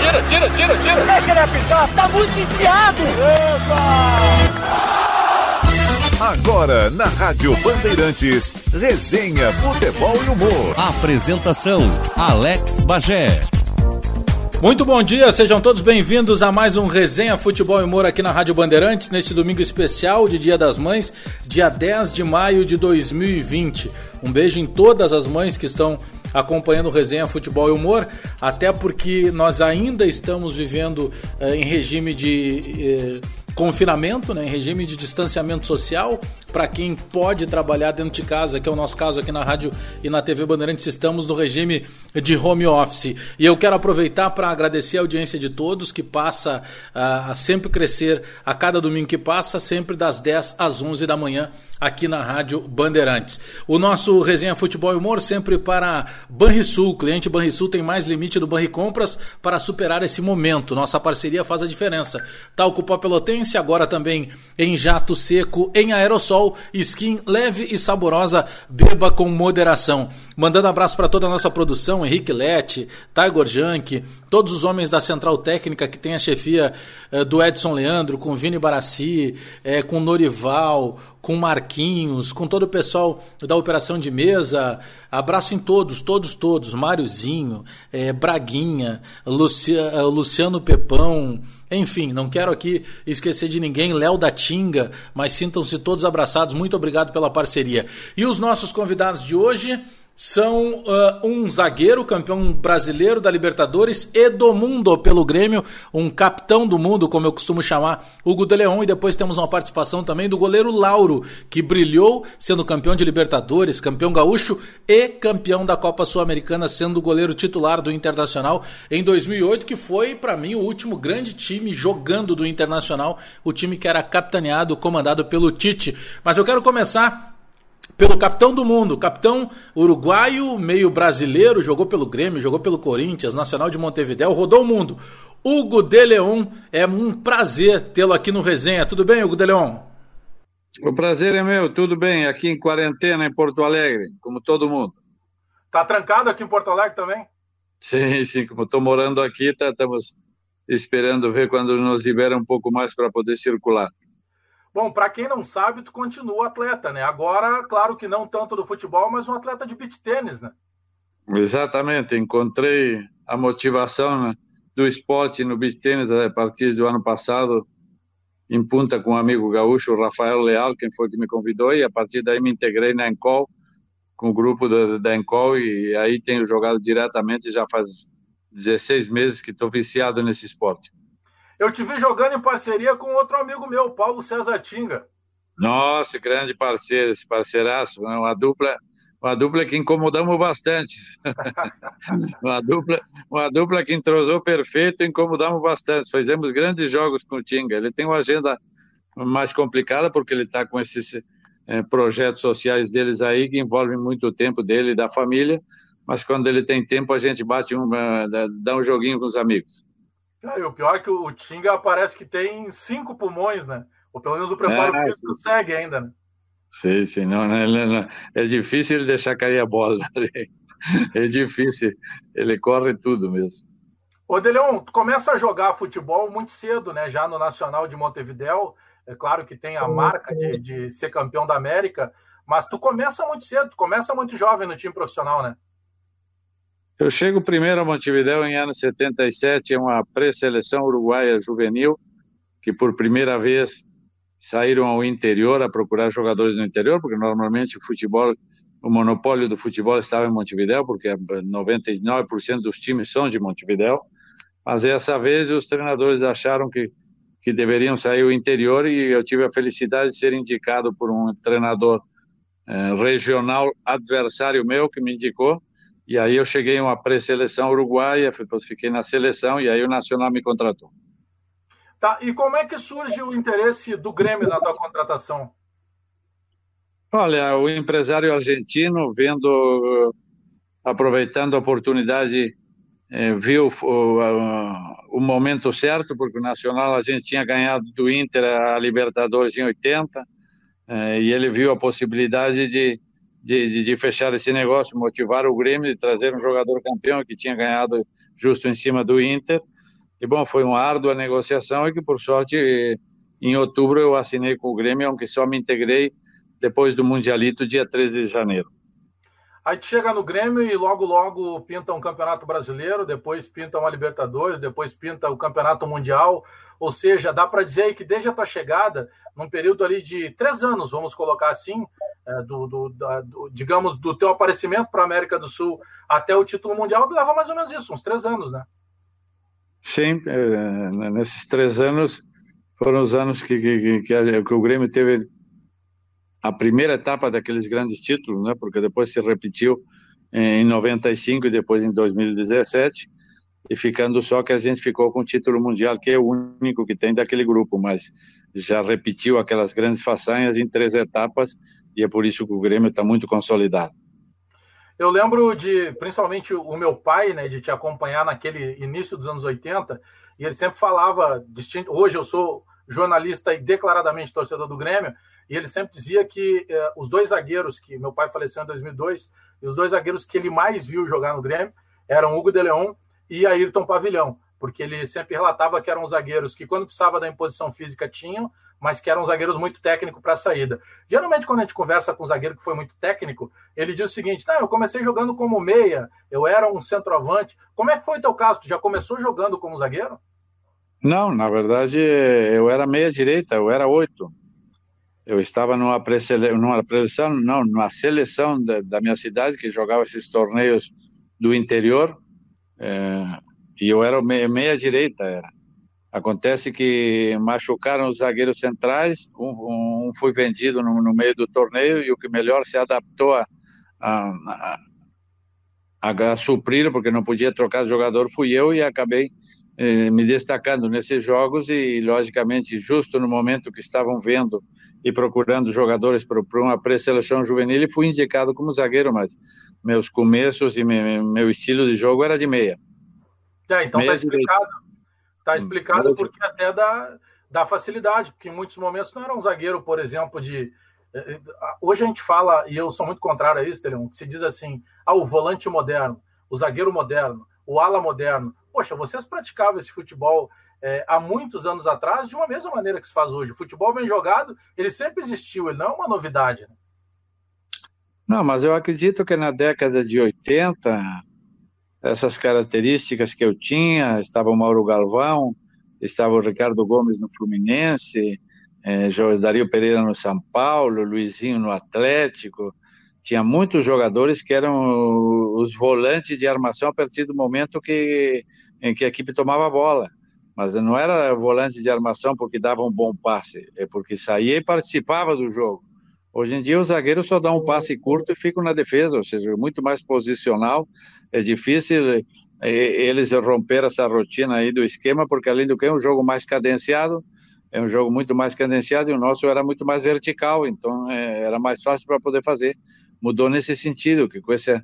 Tira, tira, tira, tira. Deixa ele apitar, tá muito enfiado. Agora, na Rádio Bandeirantes, resenha, futebol e humor. Apresentação, Alex Bagé. Muito bom dia, sejam todos bem-vindos a mais um Resenha Futebol e Humor aqui na Rádio Bandeirantes, neste domingo especial de Dia das Mães, dia 10 de maio de 2020. Um beijo em todas as mães que estão acompanhando o Resenha Futebol e Humor, até porque nós ainda estamos vivendo eh, em regime de. Eh, confinamento, né, em regime de distanciamento social, para quem pode trabalhar dentro de casa, que é o nosso caso aqui na rádio e na TV Bandeirantes, estamos no regime de home office. E eu quero aproveitar para agradecer a audiência de todos, que passa uh, a sempre crescer a cada domingo que passa, sempre das 10 às 11 da manhã aqui na Rádio Bandeirantes. O nosso Resenha Futebol e Humor sempre para Banrisul. O cliente Banrisul tem mais limite do Banri Compras para superar esse momento. Nossa parceria faz a diferença. Talco Pó Pelotense, agora também em jato seco, em aerossol, skin leve e saborosa, beba com moderação. Mandando abraço para toda a nossa produção, Henrique Lete, Tiger Junk, todos os homens da Central Técnica que tem a chefia eh, do Edson Leandro, com Vini Barassi, eh, com Norival, com Marquinhos, com todo o pessoal da operação de mesa. Abraço em todos, todos, todos. Máriozinho, é, Braguinha, Lucia, Luciano Pepão. Enfim, não quero aqui esquecer de ninguém, Léo da Tinga, mas sintam-se todos abraçados. Muito obrigado pela parceria. E os nossos convidados de hoje são uh, um zagueiro, campeão brasileiro da Libertadores e do mundo pelo Grêmio, um capitão do mundo, como eu costumo chamar, Hugo de Leon, e depois temos uma participação também do goleiro Lauro, que brilhou sendo campeão de Libertadores, campeão gaúcho e campeão da Copa Sul-Americana, sendo o goleiro titular do Internacional em 2008, que foi para mim o último grande time jogando do Internacional, o time que era capitaneado, comandado pelo Tite. Mas eu quero começar pelo capitão do mundo, capitão uruguaio, meio brasileiro, jogou pelo Grêmio, jogou pelo Corinthians, Nacional de Montevideo, rodou o mundo. Hugo de Leon, é um prazer tê-lo aqui no Resenha. Tudo bem, Hugo de Leon? O prazer é meu, tudo bem, aqui em quarentena em Porto Alegre, como todo mundo. Tá trancado aqui em Porto Alegre também? Sim, sim, como estou morando aqui, tá, estamos esperando ver quando nos libera um pouco mais para poder circular. Bom, para quem não sabe, tu continua atleta, né? Agora, claro que não tanto do futebol, mas um atleta de beach tênis, né? Exatamente, encontrei a motivação né, do esporte no beach tênis a partir do ano passado, em Punta com um amigo gaúcho, o Rafael Leal, quem foi que me convidou, e a partir daí me integrei na Encol, com o grupo da, da Encol, e aí tenho jogado diretamente, já faz 16 meses que estou viciado nesse esporte. Eu te vi jogando em parceria com outro amigo meu, Paulo César Tinga. Nossa, grande parceiro, esse parceiraço, né? uma dupla, uma dupla que incomodamos bastante. uma dupla, uma dupla que entrosou perfeito, incomodamos bastante. Fizemos grandes jogos com o Tinga. Ele tem uma agenda mais complicada porque ele está com esses é, projetos sociais deles aí que envolvem muito tempo dele e da família. Mas quando ele tem tempo, a gente bate um, dá um joguinho com os amigos. Ah, e o pior é que o Tinga parece que tem cinco pulmões, né? Ou pelo menos o preparo é, físico segue ainda, né? Sim, sim. Não, não, não, é difícil ele deixar cair a bola. É difícil. Ele corre tudo mesmo. Ô, Deleon, tu começa a jogar futebol muito cedo, né? Já no Nacional de Montevidéu. É claro que tem a marca de, de ser campeão da América, mas tu começa muito cedo, tu começa muito jovem no time profissional, né? Eu chego primeiro a Montevideo em ano 77, é uma pré-seleção uruguaia juvenil, que por primeira vez saíram ao interior a procurar jogadores no interior, porque normalmente o futebol, o monopólio do futebol estava em Montevideo, porque 99% dos times são de Montevideo, mas dessa vez os treinadores acharam que que deveriam sair ao interior e eu tive a felicidade de ser indicado por um treinador eh, regional adversário meu que me indicou e aí eu cheguei em uma pré-seleção uruguaia, depois fiquei na seleção e aí o Nacional me contratou. Tá, e como é que surge o interesse do Grêmio na tua contratação? Olha, o empresário argentino, vendo, aproveitando a oportunidade, eh, viu o, o, momento certo, porque o Nacional a gente tinha ganhado do Inter a Libertadores em 80, eh, e ele viu a possibilidade de, de, de, de, fechar esse negócio, motivar o Grêmio de trazer um jogador campeão que tinha ganhado justo em cima do Inter. E bom, foi uma árdua negociação e que por sorte em outubro eu assinei com o Grêmio, aunque só me integrei depois do Mundialito, dia 13 de janeiro. Aí tu chega no Grêmio e logo, logo pinta um Campeonato Brasileiro, depois pinta uma Libertadores, depois pinta o Campeonato Mundial. Ou seja, dá para dizer que desde a tua chegada, num período ali de três anos, vamos colocar assim, é, do, do, da, do, digamos, do teu aparecimento para a América do Sul até o título mundial, leva mais ou menos isso, uns três anos, né? Sim, é, nesses três anos foram os anos que, que, que, que o Grêmio teve a primeira etapa daqueles grandes títulos, né? Porque depois se repetiu em 95 e depois em 2017 e ficando só que a gente ficou com o título mundial, que é o único que tem daquele grupo, mas já repetiu aquelas grandes façanhas em três etapas e é por isso que o Grêmio está muito consolidado. Eu lembro de, principalmente, o meu pai, né, de te acompanhar naquele início dos anos 80, e ele sempre falava, distinto, hoje eu sou jornalista e declaradamente torcedor do Grêmio, e ele sempre dizia que eh, os dois zagueiros, que meu pai faleceu em 2002, e os dois zagueiros que ele mais viu jogar no Grêmio eram Hugo de Leon e Ayrton Pavilhão, porque ele sempre relatava que eram zagueiros que, quando precisava da imposição física, tinham, mas que eram zagueiros muito técnicos para a saída. Geralmente, quando a gente conversa com um zagueiro que foi muito técnico, ele diz o seguinte: Não, eu comecei jogando como meia, eu era um centroavante. Como é que foi o teu caso? Tu já começou jogando como zagueiro? Não, na verdade, eu era meia-direita, eu era oito. Eu estava numa pré-seleção, não, numa seleção da, da minha cidade, que jogava esses torneios do interior, é, e eu era meia-direita, era. Acontece que machucaram os zagueiros centrais, um, um foi vendido no, no, meio do torneio e o que melhor se adaptou a, a, a, a suprir, porque não podia trocar de jogador, fui eu e acabei eh, me destacando nesses jogos e, logicamente, justo no momento que estavam vendo e procurando jogadores para uma pré-seleção juvenil, fui indicado como zagueiro, mas meus começos e meu estilo de jogo era de meia. É, então está explicado. Está explicado porque até dá, dá facilidade, porque em muitos momentos não era um zagueiro, por exemplo, de. Eh, eh, hoje a gente fala, e eu sou muito contrário a isso, Teleon, que se diz assim: ah, o volante moderno, o zagueiro moderno, o ala moderno poxa, vocês praticavam esse futebol é, há muitos anos atrás de uma mesma maneira que se faz hoje. O futebol bem jogado, ele sempre existiu, ele não é uma novidade. Né? Não, mas eu acredito que na década de 80, essas características que eu tinha, estava o Mauro Galvão, estava o Ricardo Gomes no Fluminense, é, Dario Pereira no São Paulo, Luizinho no Atlético, tinha muitos jogadores que eram os volantes de armação a partir do momento que em que a equipe tomava a bola. Mas não era volante de armação porque dava um bom passe, é porque saía e participava do jogo. Hoje em dia, os zagueiros só dão um passe curto e ficam na defesa, ou seja, muito mais posicional. É difícil é, eles romper essa rotina aí do esquema, porque além do que é um jogo mais cadenciado, é um jogo muito mais cadenciado e o nosso era muito mais vertical, então é, era mais fácil para poder fazer. Mudou nesse sentido, que com esse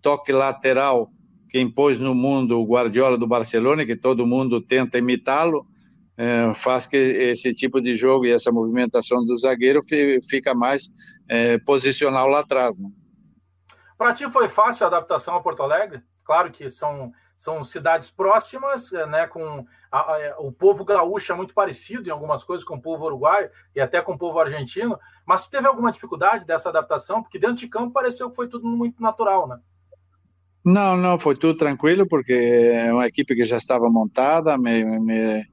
toque lateral que impôs no mundo o Guardiola do Barcelona, que todo mundo tenta imitá-lo, é, faz que esse tipo de jogo e essa movimentação do zagueiro fica mais é, posicional lá atrás. Né? Para ti foi fácil a adaptação a Porto Alegre? Claro que são, são cidades próximas, é, né, com a, a, o povo gaúcho é muito parecido em algumas coisas com o povo uruguaio e até com o povo argentino, mas teve alguma dificuldade dessa adaptação? Porque dentro de campo pareceu que foi tudo muito natural, né? Não, não, foi tudo tranquilo, porque é uma equipe que já estava montada, me, me,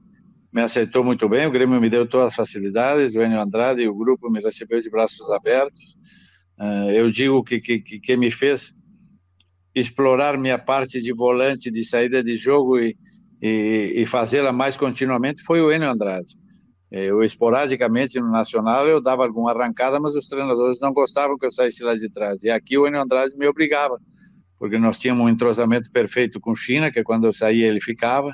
me aceitou muito bem, o Grêmio me deu todas as facilidades, o Enio Andrade e o grupo me recebeu de braços abertos. Uh, eu digo que, que, que me fez explorar minha parte de volante, de saída de jogo e, e, e fazê-la mais continuamente foi o Enio Andrade. Eu, esporadicamente, no Nacional, eu dava alguma arrancada, mas os treinadores não gostavam que eu saísse lá de trás. E aqui o Enio Andrade me obrigava porque nós tínhamos um entrosamento perfeito com China, que quando eu saía ele ficava.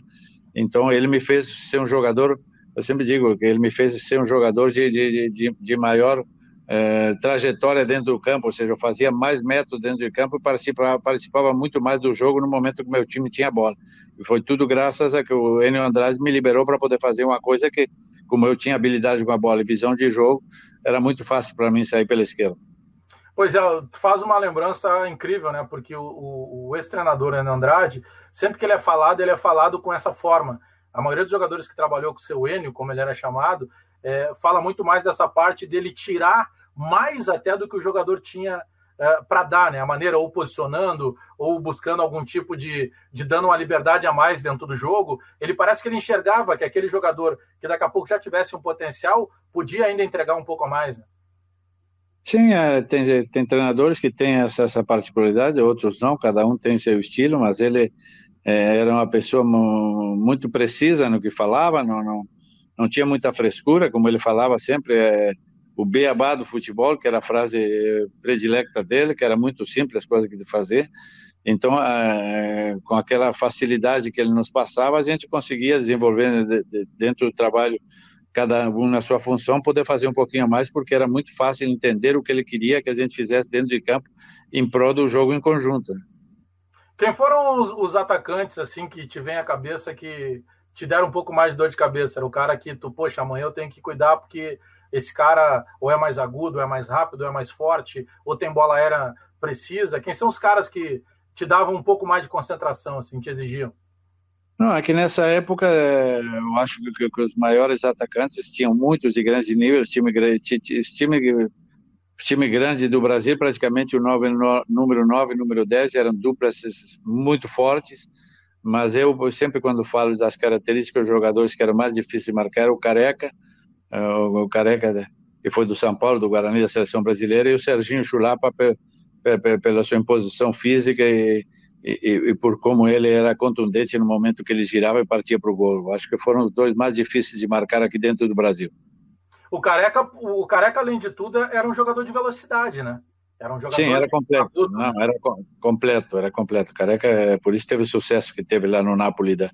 Então ele me fez ser um jogador, eu sempre digo que ele me fez ser um jogador de, de, de, de maior eh, trajetória dentro do campo, ou seja, eu fazia mais métodos dentro do campo e participava, participava muito mais do jogo no momento que meu time tinha bola. E foi tudo graças a que o Enio Andrade me liberou para poder fazer uma coisa que, como eu tinha habilidade com a bola e visão de jogo, era muito fácil para mim sair pela esquerda. Pois é, faz uma lembrança incrível, né? Porque o, o, o ex-treinador Andrade, sempre que ele é falado, ele é falado com essa forma. a maioria dos jogadores que trabalhou com o seu Enio, como ele era chamado, é, fala muito mais dessa parte dele tirar mais até do que o jogador tinha é, para dar, né? A maneira ou posicionando ou buscando algum tipo de, de dando uma liberdade a mais dentro do jogo. Ele parece que ele enxergava que aquele jogador que daqui a pouco já tivesse um potencial podia ainda entregar um pouco a mais. Né? Sim, é, tem, tem treinadores que têm essa, essa, particularidade, outros não, cada um tem seu estilo, mas ele é, era uma pessoa muito precisa no que falava, não, não, não tinha muita frescura, como ele falava sempre, é, o beabá do futebol, que era a frase predilecta dele, que era muito simples as coisas de fazer. Então, é, com aquela facilidade que ele nos passava, a gente conseguia desenvolver dentro do trabalho, cada um na sua função, poder fazer um pouquinho mais, porque era muito fácil entender o que ele queria que a gente fizesse dentro de campo em prol do jogo em conjunto. Né? Quem foram os, os atacantes assim que te vem à cabeça que te deram um pouco mais de dor de cabeça? Era o cara que tu, poxa, amanhã eu tenho que cuidar porque esse cara ou é mais agudo, ou é mais rápido, ou é mais forte, ou tem bola aérea precisa? Quem são os caras que te davam um pouco mais de concentração, assim, te exigiam? Não, é que nessa época eu acho que, que os maiores atacantes tinham muitos de grande nível, time, time, time grande do Brasil, praticamente o nove, no, número 9 e número 10 eram duplas muito fortes, mas eu sempre quando falo das características dos jogadores que eram mais difíceis de marcar, o Careca, o, o Careca, que foi do São Paulo, do Guarani da seleção brasileira, e o Serginho Chulapa pela sua imposição física e, e, e, por como ele era contundente no momento que ele girava e partia para o gol. Acho que foram os dois mais difíceis de marcar aqui dentro do Brasil. O Careca, o Careca além de tudo, era um jogador de velocidade, né? Era um jogador Sim, era completo. Não, era completo, era completo. Careca, é, por isso teve o sucesso que teve lá no Napoli da,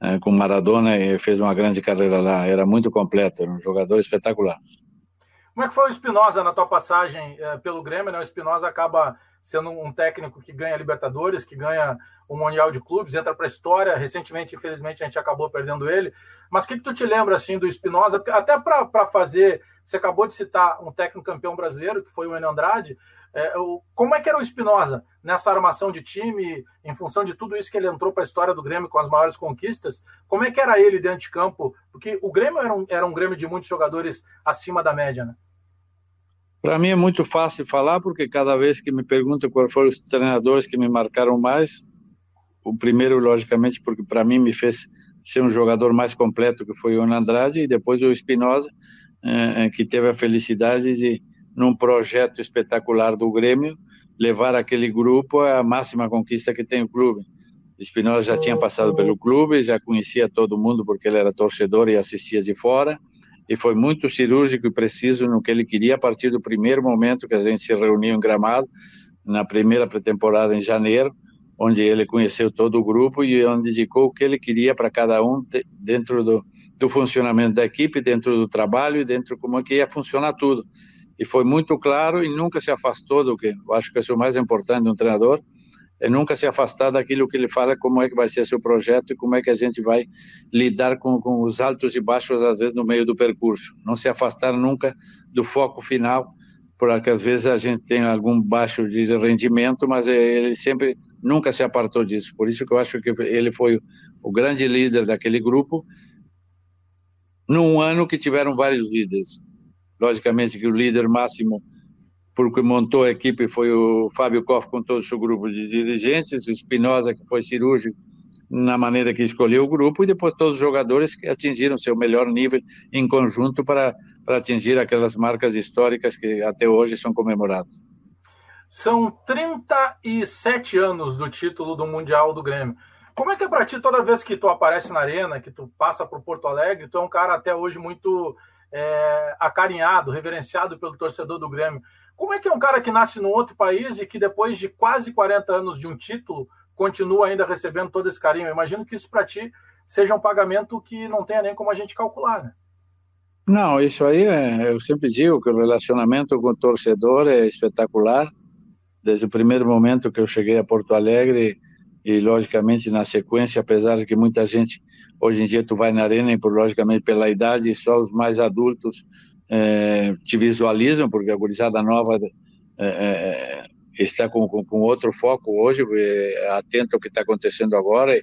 é, com Maradona e fez uma grande carreira lá. Era muito completo, era um jogador espetacular. Como é que foi o Espinosa na tua passagem é, pelo Grêmio? Né? O Espinosa acaba sendo um técnico que ganha Libertadores, que ganha o Mundial de Clubes, entra para a história. Recentemente, infelizmente, a gente acabou perdendo ele. Mas o que, que tu te lembra assim do Espinosa? Até para fazer, você acabou de citar um técnico campeão brasileiro, que foi o Enio Andrade. É, como é que era o Espinosa nessa armação de time, em função de tudo isso que ele entrou para a história do Grêmio com as maiores conquistas? Como é que era ele dentro de campo? Porque o Grêmio era um, era um Grêmio de muitos jogadores acima da média, né? Para mim é muito fácil falar, porque cada vez que me perguntam quais foram os treinadores que me marcaram mais, o primeiro, logicamente, porque para mim me fez ser um jogador mais completo, que foi o Andrade, e depois o Espinosa, eh, que teve a felicidade de num projeto espetacular do Grêmio, levar aquele grupo à máxima conquista que tem o clube. Espinosa já tinha passado pelo clube, já conhecia todo mundo porque ele era torcedor e assistia de fora, e foi muito cirúrgico e preciso no que ele queria a partir do primeiro momento que a gente se reuniu em Gramado, na primeira pré-temporada em janeiro, onde ele conheceu todo o grupo e onde indicou o que ele queria para cada um dentro do, do funcionamento da equipe, dentro do trabalho e dentro como é que ia funcionar tudo e foi muito claro e nunca se afastou do que eu acho que é o mais importante de um treinador é nunca se afastar daquilo que ele fala como é que vai ser seu projeto e como é que a gente vai lidar com, com os altos e baixos às vezes no meio do percurso. Não se afastar nunca do foco final porque às vezes a gente tem algum baixo de rendimento mas ele sempre nunca se apartou disso. Por isso que eu acho que ele foi o grande líder daquele grupo num ano que tiveram vários líderes Logicamente que o líder máximo, porque montou a equipe, foi o Fábio Koff com todo o seu grupo de dirigentes, o Espinosa, que foi cirúrgico na maneira que escolheu o grupo, e depois todos os jogadores que atingiram seu melhor nível em conjunto para, para atingir aquelas marcas históricas que até hoje são comemoradas. São 37 anos do título do Mundial do Grêmio. Como é que é para ti toda vez que tu aparece na arena, que tu passa por Porto Alegre, tu é um cara até hoje muito é, acarinhado, reverenciado pelo torcedor do Grêmio. Como é que é um cara que nasce num outro país e que depois de quase 40 anos de um título continua ainda recebendo todo esse carinho? Eu imagino que isso para ti seja um pagamento que não tenha nem como a gente calcular, né? Não, isso aí é, eu sempre digo que o relacionamento com o torcedor é espetacular. Desde o primeiro momento que eu cheguei a Porto Alegre, e logicamente na sequência, apesar de que muita gente hoje em dia tu vai na arena e por logicamente pela idade só os mais adultos é, te visualizam porque a gurizada nova é, está com, com, com, outro foco hoje, é, atento ao que está acontecendo agora e,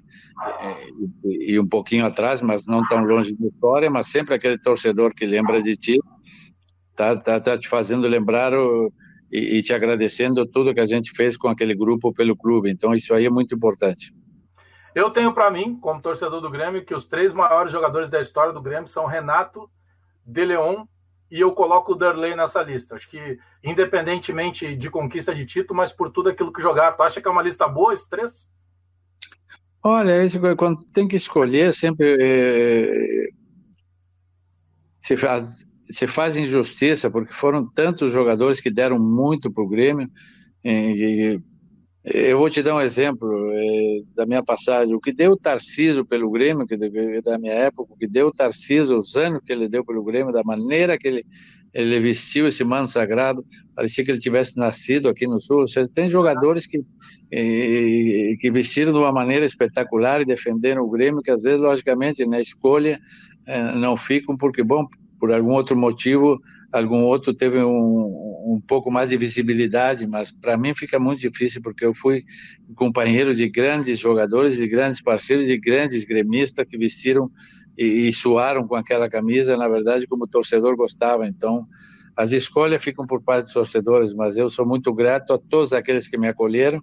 e, e, um pouquinho atrás, mas não tão longe da história, mas sempre aquele torcedor que lembra de ti, tá, tá, tá te fazendo lembrar o, e, e te agradecendo tudo que a gente fez com aquele grupo pelo clube. Então isso aí é muito importante. Eu tenho para mim, como torcedor do Grêmio, que os três maiores jogadores da história do Grêmio são Renato, De Leon e eu coloco o Darley nessa lista. Acho que, independentemente de conquista de título, mas por tudo aquilo que jogaram. Tu acha que é uma lista boa, esses três? Olha, quando tem que escolher, sempre é, se, faz, se faz injustiça, porque foram tantos jogadores que deram muito para o Grêmio. E, eu vou te dar um exemplo é, da minha passagem. O que deu o Tarciso pelo Grêmio, que da minha época, o que deu o Tarciso, os anos que ele deu pelo Grêmio, da maneira que ele, ele vestiu esse manto sagrado, parecia que ele tivesse nascido aqui no Sul. Ou seja, tem jogadores que, é, que vestiram de uma maneira espetacular e defenderam o Grêmio, que às vezes, logicamente, na escolha é, não ficam, porque, bom, por algum outro motivo, algum outro teve um, um pouco mais de visibilidade, mas para mim fica muito difícil porque eu fui companheiro de grandes jogadores, de grandes parceiros, de grandes gremistas que vestiram e, e suaram com aquela camisa, na verdade, como o torcedor gostava. Então, as escolhas ficam por parte dos torcedores, mas eu sou muito grato a todos aqueles que me acolheram,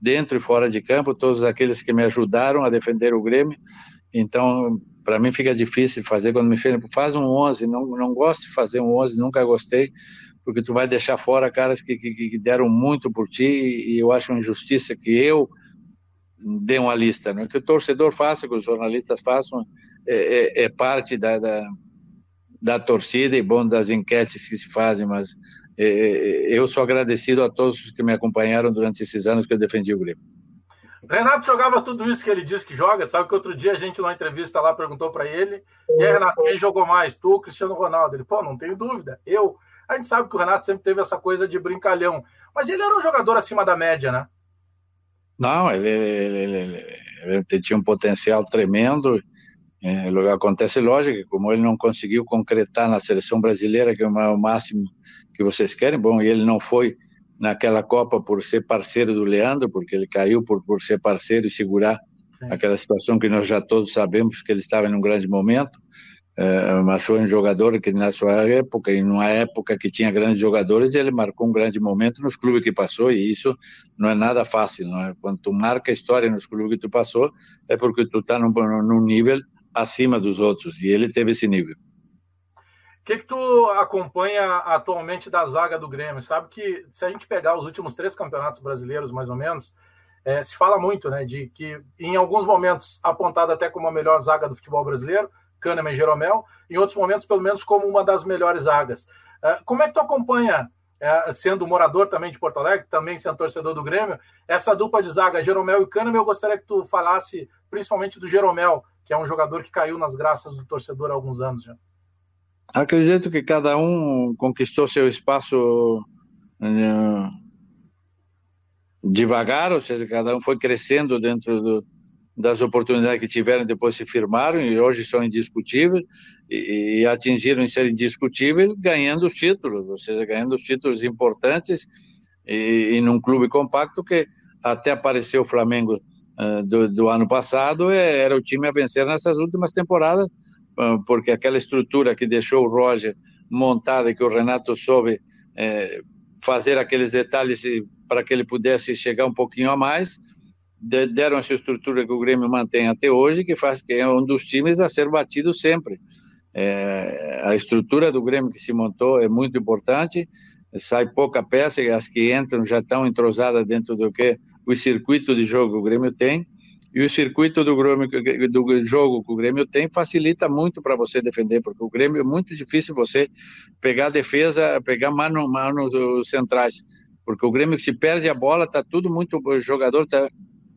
dentro e fora de campo, todos aqueles que me ajudaram a defender o Grêmio. Então, para mim fica difícil fazer quando me falam, faz um 11, não, não gosto de fazer um 11, nunca gostei, porque tu vai deixar fora caras que, que, que deram muito por ti e eu acho uma injustiça que eu dê uma lista, não é que o torcedor faça, que os jornalistas façam, é, é, é parte da, da, da, torcida e bom das enquetes que se fazem, mas é, é eu sou agradecido a todos os que me acompanharam durante esses anos que eu defendi o Grêmio. Renato jogava tudo isso que ele diz que joga. Sabe que outro dia a gente, numa entrevista lá, perguntou para ele: e aí, Renato, quem jogou mais? Tu ou Cristiano Ronaldo? Ele, pô, não tenho dúvida. Eu. A gente sabe que o Renato sempre teve essa coisa de brincalhão. Mas ele era um jogador acima da média, né? Não, ele, ele, ele, ele tinha um potencial tremendo. É, acontece, lógico, como ele não conseguiu concretar na seleção brasileira, que é o máximo que vocês querem, bom, ele não foi naquela Copa por ser parceiro do Leandro, porque ele caiu por, por ser parceiro e segurar Sim. aquela situação que nós já todos sabemos que ele estava em um grande momento. Uh, mas foi um jogador que na sua época, em uma época que tinha grandes jogadores, ele marcou um grande momento nos clubes que passou e isso não é nada fácil, não é? Quando tu marca a história nos clubes que tu passou, é porque tu está num, num nível acima dos outros e ele teve esse nível que, que tu acompanha atualmente da zaga do Grêmio? Sabe que se a gente pegar os últimos três campeonatos brasileiros, mais ou menos, é, se fala muito, né, de que em alguns momentos apontada até como a melhor zaga do futebol brasileiro, Kahneman e Jeromel, em outros momentos, pelo menos, como uma das melhores zagas. É, como é que tu acompanha, é, sendo morador também de Porto Alegre, também sendo torcedor do Grêmio, essa dupla de zaga, Jeromel e Kahneman? Eu gostaria que tu falasse principalmente do Jeromel, que é um jogador que caiu nas graças do torcedor há alguns anos já. Acredito que cada um conquistou seu espaço uh, devagar, ou seja, cada um foi crescendo dentro do, das oportunidades que tiveram, depois se firmaram e hoje são indiscutíveis e, e atingiram em ser indiscutíveis ganhando os títulos, ou seja, ganhando os títulos importantes e, e num clube compacto que até apareceu o Flamengo uh, do, do ano passado, era o time a vencer nessas últimas temporadas, porque aquela estrutura que deixou o Roger montada que o Renato soube é, fazer aqueles detalhes para que ele pudesse chegar um pouquinho a mais, deram essa estrutura que o Grêmio mantém até hoje, que faz que é um dos times a ser batido sempre. É, a estrutura do Grêmio que se montou é muito importante, sai pouca peça e as que entram já estão entrosadas dentro do que o circuito de jogo que o Grêmio tem. E o circuito do, Grêmio, do jogo que o Grêmio tem facilita muito para você defender, porque o Grêmio é muito difícil você pegar a defesa, pegar mano mano centrais, porque o Grêmio se perde a bola, tá tudo muito o jogador tá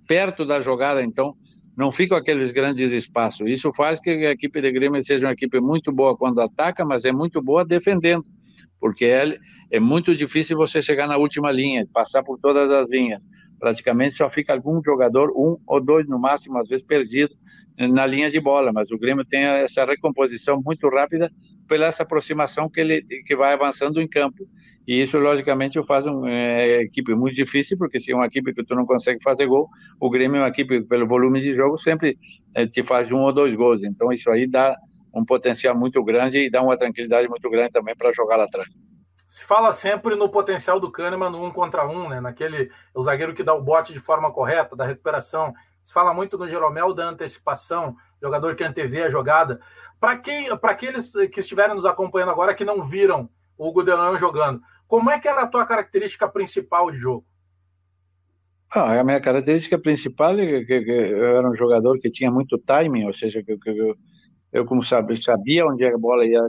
perto da jogada, então não ficam aqueles grandes espaços. Isso faz que a equipe de Grêmio seja uma equipe muito boa quando ataca, mas é muito boa defendendo, porque é, é muito difícil você chegar na última linha, passar por todas as linhas praticamente só fica algum jogador, um ou dois no máximo, às vezes perdido na linha de bola, mas o Grêmio tem essa recomposição muito rápida pela essa aproximação que ele que vai avançando em campo. E isso, logicamente, faz uma é, equipe muito difícil, porque se é uma equipe que tu não consegue fazer gol, o Grêmio é uma equipe, pelo volume de jogo, sempre é, te faz um ou dois gols. Então, isso aí dá um potencial muito grande e dá uma tranquilidade muito grande também para jogar lá atrás. Se fala sempre no potencial do Kahneman no um contra um, né? Naquele o zagueiro que dá o bote de forma correta, da recuperação. Se fala muito no Jeromel da antecipação, jogador que antevê a jogada. Para quem, para aqueles que estiverem nos acompanhando agora que não viram o Hugo Delano jogando, como é que era a tua característica principal de jogo? Ah, a minha característica principal é que, que, eu era um jogador que tinha muito timing, ou seja, que, que eu, eu como sabia, sabia onde a bola ia,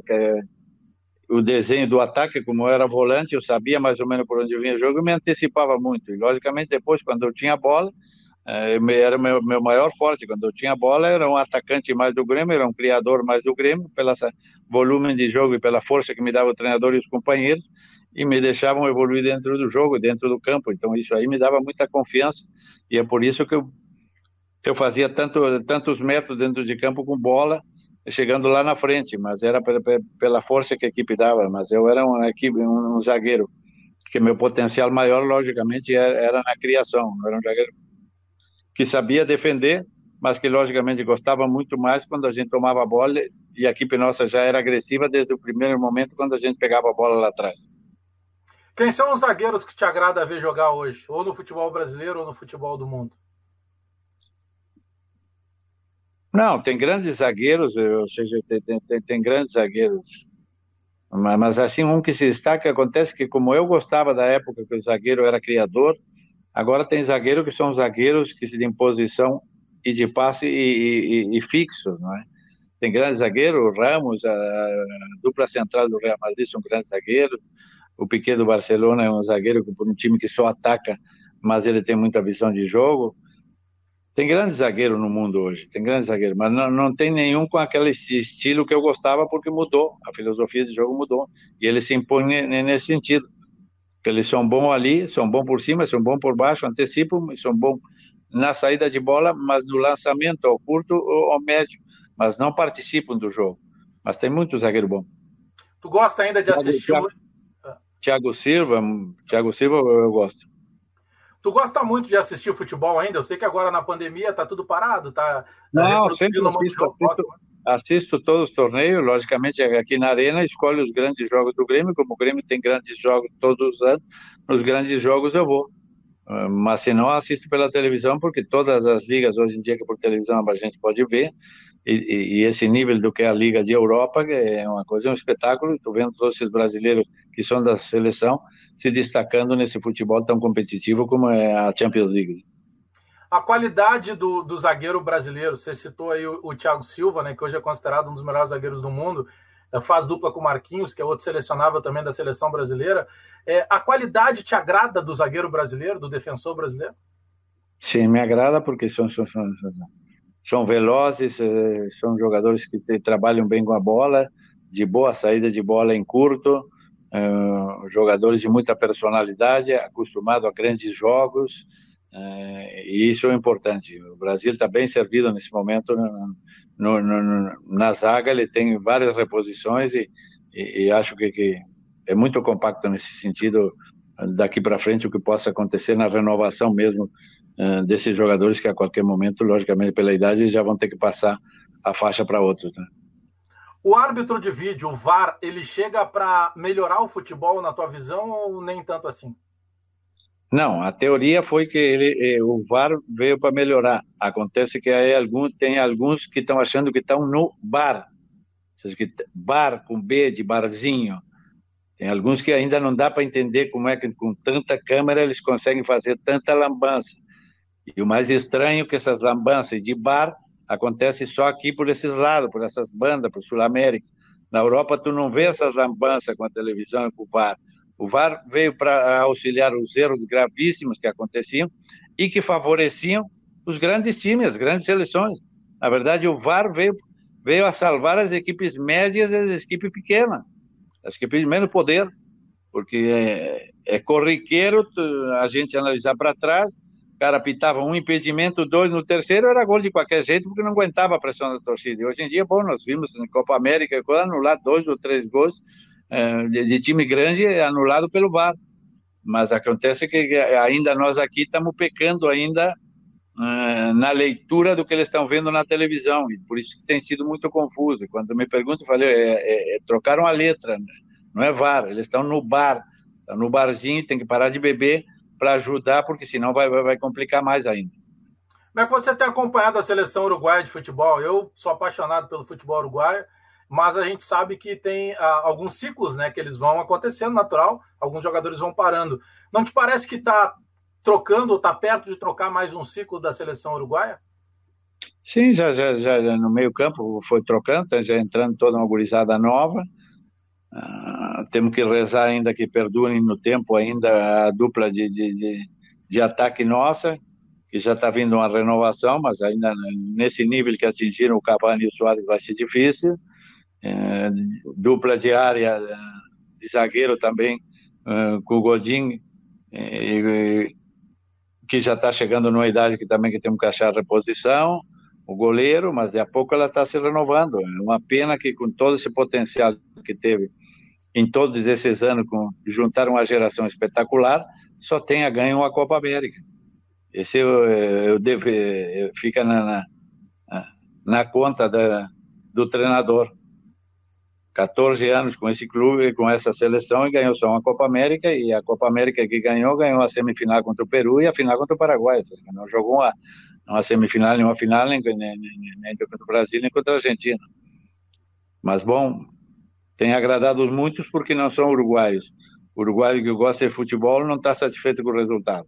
o desenho do ataque, como eu era volante, eu sabia mais ou menos por onde vinha o jogo e me antecipava muito. E logicamente depois, quando eu tinha bola, eh, era meu, meu maior forte. Quando eu tinha bola, era um atacante mais do Grêmio, era um criador mais do Grêmio, pelo volume de jogo e pela força que me dava o treinador e os companheiros, e me deixavam evoluir dentro do jogo, dentro do campo. Então isso aí me dava muita confiança, e é por isso que eu, eu fazia tanto, tantos metros dentro de campo com bola, chegando lá na frente, mas era pela força que a equipe dava, mas eu era uma equipe, um, um zagueiro, que meu potencial maior, logicamente, era, era na criação, era um zagueiro que sabia defender, mas que logicamente gostava muito mais quando a gente tomava a bola e a equipe nossa já era agressiva desde o primeiro momento quando a gente pegava a bola lá atrás. Quem são os zagueiros que te agrada ver jogar hoje, ou no futebol brasileiro ou no futebol do mundo? Não, tem grandes zagueiros, ou seja, tem, tem, tem grandes zagueiros. Mas, mas, assim, um que se destaca, acontece que como eu gostava da época que o zagueiro era criador, Agora tem zagueiro que são zagueiros que se de posição e de passe e, e, e fixos, não é? Tem grande zagueiro, o Ramos, a, a, dupla central do Real Madrid são grandes zagueiros. O Piquet do Barcelona é um zagueiro por um time que só ataca, mas ele tem muita visão de jogo. Tem grandes zagueiros no mundo hoje, tem grandes zagueiros, mas não, não tem nenhum com aquele estilo que eu gostava porque mudou, a filosofia de jogo mudou e ele se impõe nesse sentido eles são bons ali, são bons por cima, são bons por baixo, antecipam, são bons na saída de bola, mas no lançamento ao curto ou ao médio, mas não participam do jogo. Mas tem muito zagueiro bom. Tu gosta ainda de assistir? Thiago, Thiago Silva, Thiago Silva eu gosto. Tu gosta muito de assistir futebol ainda? Eu sei que agora na pandemia tá tudo parado, tá? Não, sempre assisto, assisto, assisto todos os torneios, logicamente aqui na Arena escolho os grandes jogos do Grêmio, como o Grêmio tem grandes jogos todos os anos, nos grandes jogos eu vou. Ah, mas se não, assisto pela televisão, porque todas as ligas hoje em dia que por televisão a gente pode ver, e, e, esse nível do que é a Liga de Europa é uma coisa, é um espetáculo, estou vendo todos esses brasileiros que são da seleção se destacando nesse futebol tão competitivo como é a Champions League. A qualidade do, do zagueiro brasileiro, você citou aí o, o, Thiago Silva, né, que hoje é considerado um dos melhores zagueiros do mundo, é, faz dupla com o Marquinhos, que é outro selecionável também da seleção brasileira. É, a qualidade te agrada do zagueiro brasileiro, do defensor brasileiro? Sim, me agrada porque são, são, são, são velozes, é, são jogadores que trabalham bem com a bola, de boa saída de bola em curto, uh, jogadores de muita personalidade, acostumado a grandes jogos, é, e isso é importante. O Brasil está bem servido nesse momento no, no, na zaga, ele tem várias reposições e, e, e acho que, que, é muito compacto nesse sentido daqui para frente o que possa acontecer na renovação mesmo uh, desses jogadores que a qualquer momento, logicamente pela idade, já vão ter que passar a faixa para outros. Né? O árbitro de vídeo, o VAR, ele chega para melhorar o futebol na tua visão ou nem tanto assim? Não, a teoria foi que ele, o VAR veio para melhorar. Acontece que aí tem alguns que estão achando que estão no bar. Bar com B de barzinho. Tem alguns que ainda não dá para entender como é que com tanta câmera eles conseguem fazer tanta lambança. E o mais estranho é que essas lambanças de bar acontecem só aqui por esses lados, por essas bandas, por Sul-América. Na Europa tu não vê essas lambanças com a televisão e com o VAR. O VAR veio para auxiliar os erros gravíssimos que aconteciam e que favoreciam os grandes times, as grandes seleções. Na verdade, o VAR veio, veio a salvar as equipes médias e as equipes pequenas, as equipes de menos poder, porque é, é corriqueiro a gente analisar para trás, cara pitava um impedimento, dois no terceiro, era gol de qualquer jeito, porque não aguentava a pressão da torcida. E hoje em dia, bom, nós vimos na Copa América anular dois ou três gols é, de, de, time grande anulado pelo VAR. Mas acontece que ainda nós aqui estamos pecando ainda é, na leitura do que eles estão vendo na televisão, e por isso que tem sido muito confuso. Quando me perguntam, falei, é, é, é, trocaram a letra, né? não é VAR, eles estão no bar, estão no barzinho, tem que parar de beber para ajudar, porque senão vai, vai, vai complicar mais ainda. Como é que você tem acompanhado a seleção uruguaia de futebol? Eu sou apaixonado pelo futebol uruguaio, mas a gente sabe que tem ah, alguns ciclos né, que eles vão acontecendo natural, alguns jogadores vão parando. Não te parece que está trocando ou está perto de trocar mais um ciclo da seleção uruguaia? Sim, já, já, já no meio campo foi trocando, tá já entrando toda uma gurizada nova. Uh, temos que rezar ainda que perdurem no tempo ainda a dupla de, de, de, de ataque nossa, que já está vindo uma renovação, mas ainda nesse nível que atingiram o Cavani e o Soares vai ser difícil. Uh, dupla de área de zagueiro também, uh, com o Godin, e, que já está chegando numa idade que também que temos que achar reposição, o goleiro, mas de a pouco ela está se renovando. É uma pena que com todo esse potencial que teve em todos esses anos, com juntar uma geração espetacular, só tenha ganho uma Copa América. Esse eu, eu devo, eu, fica na, na, na conta da, do treinador. 14 anos com esse clube, com essa seleção, e ganhou só uma Copa América, e a Copa América que ganhou, ganhou a semifinal contra o Peru e a final contra o Paraguai. Não jogou uma, uma semifinal, nem uma final, nem, nem, nem, nem contra o Brasil, nem contra a Argentina. Mas, bom, tem agradado muitos porque não são uruguaios. O uruguaio que gosta de futebol não está satisfeito com o resultado.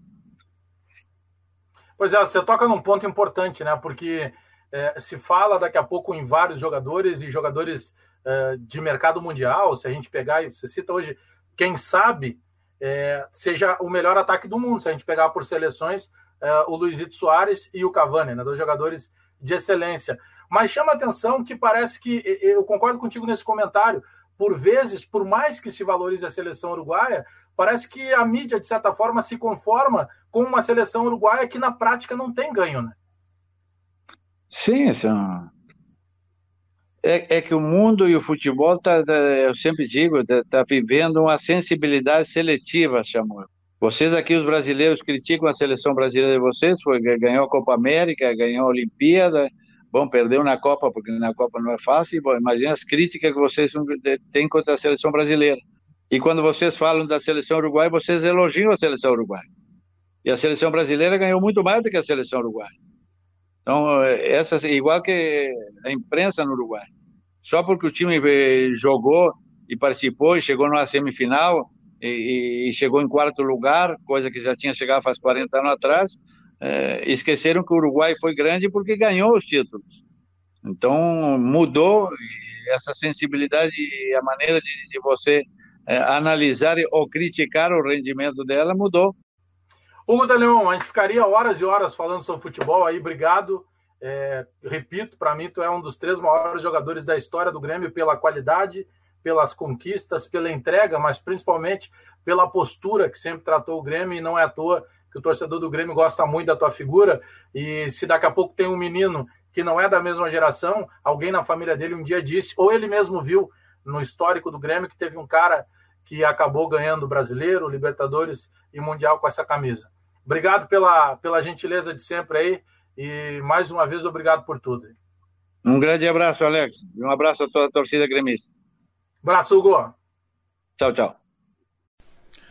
Pois é, você toca num ponto importante, né? Porque é, se fala daqui a pouco em vários jogadores e jogadores é, de mercado mundial. Se a gente pegar, você cita hoje, quem sabe é, seja o melhor ataque do mundo. Se a gente pegar por seleções, é, o Luizito Soares e o Cavani, né? Dois jogadores de excelência. Mas chama atenção que parece que, eu concordo contigo nesse comentário, por vezes, por mais que se valorize a seleção uruguaia, parece que a mídia, de certa forma, se conforma com uma seleção uruguaia que na prática não tem ganho, né? Sim, são... é, é que o mundo e o futebol, tá, tá eu sempre digo, está tá vivendo uma sensibilidade seletiva, Samuel. Vocês aqui, os brasileiros, criticam a seleção brasileira de vocês, foi, ganhou a Copa América, ganhou a Olimpíada, Bom, perdeu na Copa, porque na Copa não é fácil. Bom, imagina as críticas que vocês têm contra a seleção brasileira. E quando vocês falam da seleção uruguaia, vocês elogiam a seleção uruguaia. E a seleção brasileira ganhou muito mais do que a seleção uruguaia. Então, essa, igual que a imprensa no Uruguai. Só porque o time eh, jogou e participou e chegou numa semifinal e, e chegou em quarto lugar, coisa que já tinha chegado faz 40 anos atrás, é, esqueceram que o Uruguai foi grande porque ganhou os títulos. Então mudou essa sensibilidade e a maneira de, de você é, analisar ou criticar o rendimento dela mudou. Hugo da Leão, a gente ficaria horas e horas falando sobre futebol aí, obrigado. É, repito, para mim tu é um dos três maiores jogadores da história do Grêmio pela qualidade, pelas conquistas, pela entrega, mas principalmente pela postura que sempre tratou o Grêmio e não é à toa que o torcedor do Grêmio gosta muito da tua figura, e se daqui a pouco tem um menino que não é da mesma geração, alguém na família dele um dia disse, ou ele mesmo viu no histórico do Grêmio que teve um cara que acabou ganhando brasileiro, Libertadores e Mundial com essa camisa. Obrigado pela, pela gentileza de sempre aí e mais uma vez obrigado por tudo. Um grande abraço, Alex. Um abraço a toda a torcida gremista. Abraço, Hugo. Tchau, tchau.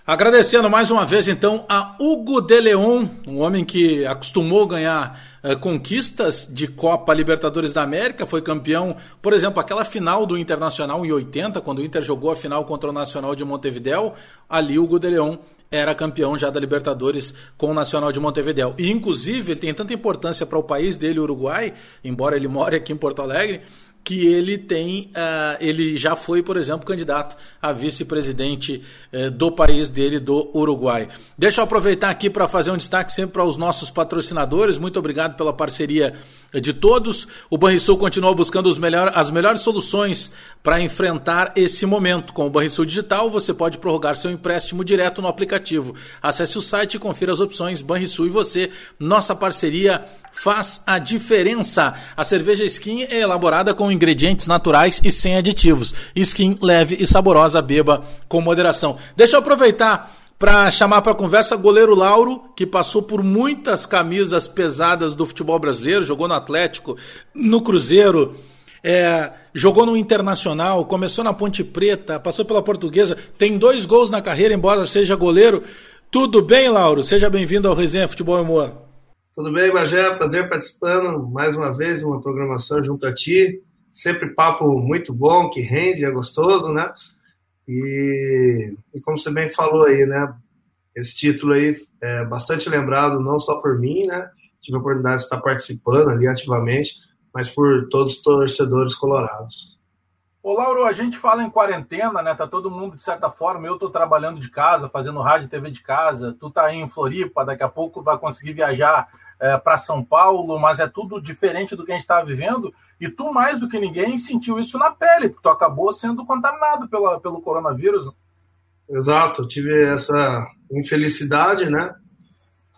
Agradecendo mais uma vez então a Hugo de Leon, um homem que acostumou ganhar eh, conquistas de Copa Libertadores da América, foi campeão, por exemplo, aquela final do Internacional em 80, quando o Inter jogou a final contra o Nacional de Montevideo, ali Hugo de Leon era campeão já da Libertadores com o Nacional de Montevideo. E inclusive ele tem tanta importância para o país dele, Uruguai, embora ele more aqui em Porto Alegre, que ele tem, uh, ele já foi, por exemplo, candidato a vice-presidente uh, do país dele, do Uruguai. Deixa eu aproveitar aqui para fazer um destaque sempre para os nossos patrocinadores. Muito obrigado pela parceria de todos. O Banrisul continua buscando melhor, as melhores soluções para enfrentar esse momento. Com o Banrisul Digital, você pode prorrogar seu empréstimo direto no aplicativo. Acesse o site e confira as opções Banrisul e você. Nossa parceria faz a diferença. A cerveja Skin é elaborada com ingredientes naturais e sem aditivos. Skin leve e saborosa, beba com moderação. Deixa eu aproveitar para chamar para conversa goleiro Lauro, que passou por muitas camisas pesadas do futebol brasileiro, jogou no Atlético, no Cruzeiro, é, jogou no Internacional, começou na Ponte Preta, passou pela Portuguesa, tem dois gols na carreira, embora seja goleiro. Tudo bem, Lauro? Seja bem-vindo ao Resenha Futebol e Humor. Tudo bem, Magé? Prazer participando mais uma vez uma programação junto a ti. Sempre papo muito bom, que rende, é gostoso, né? E, e, como você bem falou aí, né? Esse título aí é bastante lembrado não só por mim, né? Tive a oportunidade de estar participando ali ativamente, mas por todos os torcedores colorados. Ô Lauro, a gente fala em quarentena, né? Tá todo mundo de certa forma. Eu tô trabalhando de casa, fazendo rádio e TV de casa. Tu tá aí em Floripa, daqui a pouco vai conseguir viajar é, para São Paulo, mas é tudo diferente do que a gente está vivendo. E tu, mais do que ninguém, sentiu isso na pele, porque tu acabou sendo contaminado pela, pelo coronavírus. Exato, tive essa infelicidade, né?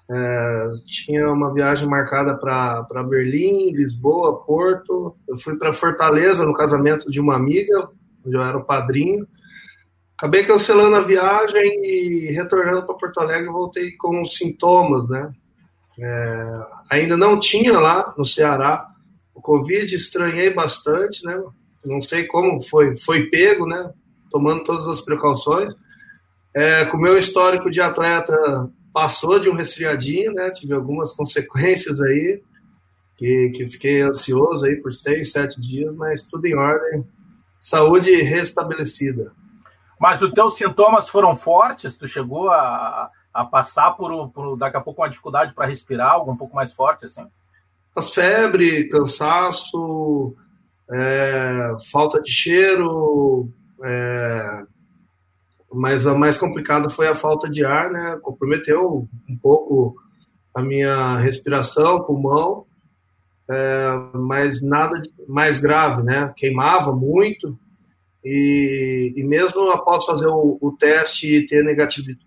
É, tinha uma viagem marcada para Berlim, Lisboa, Porto. Eu fui para Fortaleza no casamento de uma amiga, onde eu era o padrinho. Acabei cancelando a viagem e retornando para Porto Alegre, voltei com sintomas, né? É, ainda não tinha lá no Ceará o Covid estranhei bastante, né? Não sei como foi, foi pego, né? Tomando todas as precauções. É, com o meu histórico de atleta, passou de um resfriadinho, né? Tive algumas consequências aí, que, que fiquei ansioso aí por seis, sete dias, mas tudo em ordem. Saúde restabelecida. Mas os teus sintomas foram fortes? Tu chegou a, a passar por, por daqui a pouco uma dificuldade para respirar, algo um pouco mais forte, assim? as febre, cansaço, é, falta de cheiro, é, mas a mais complicada foi a falta de ar, né? Comprometeu um pouco a minha respiração, pulmão, é, mas nada mais grave, né? Queimava muito e, e mesmo após fazer o, o teste e ter negativ,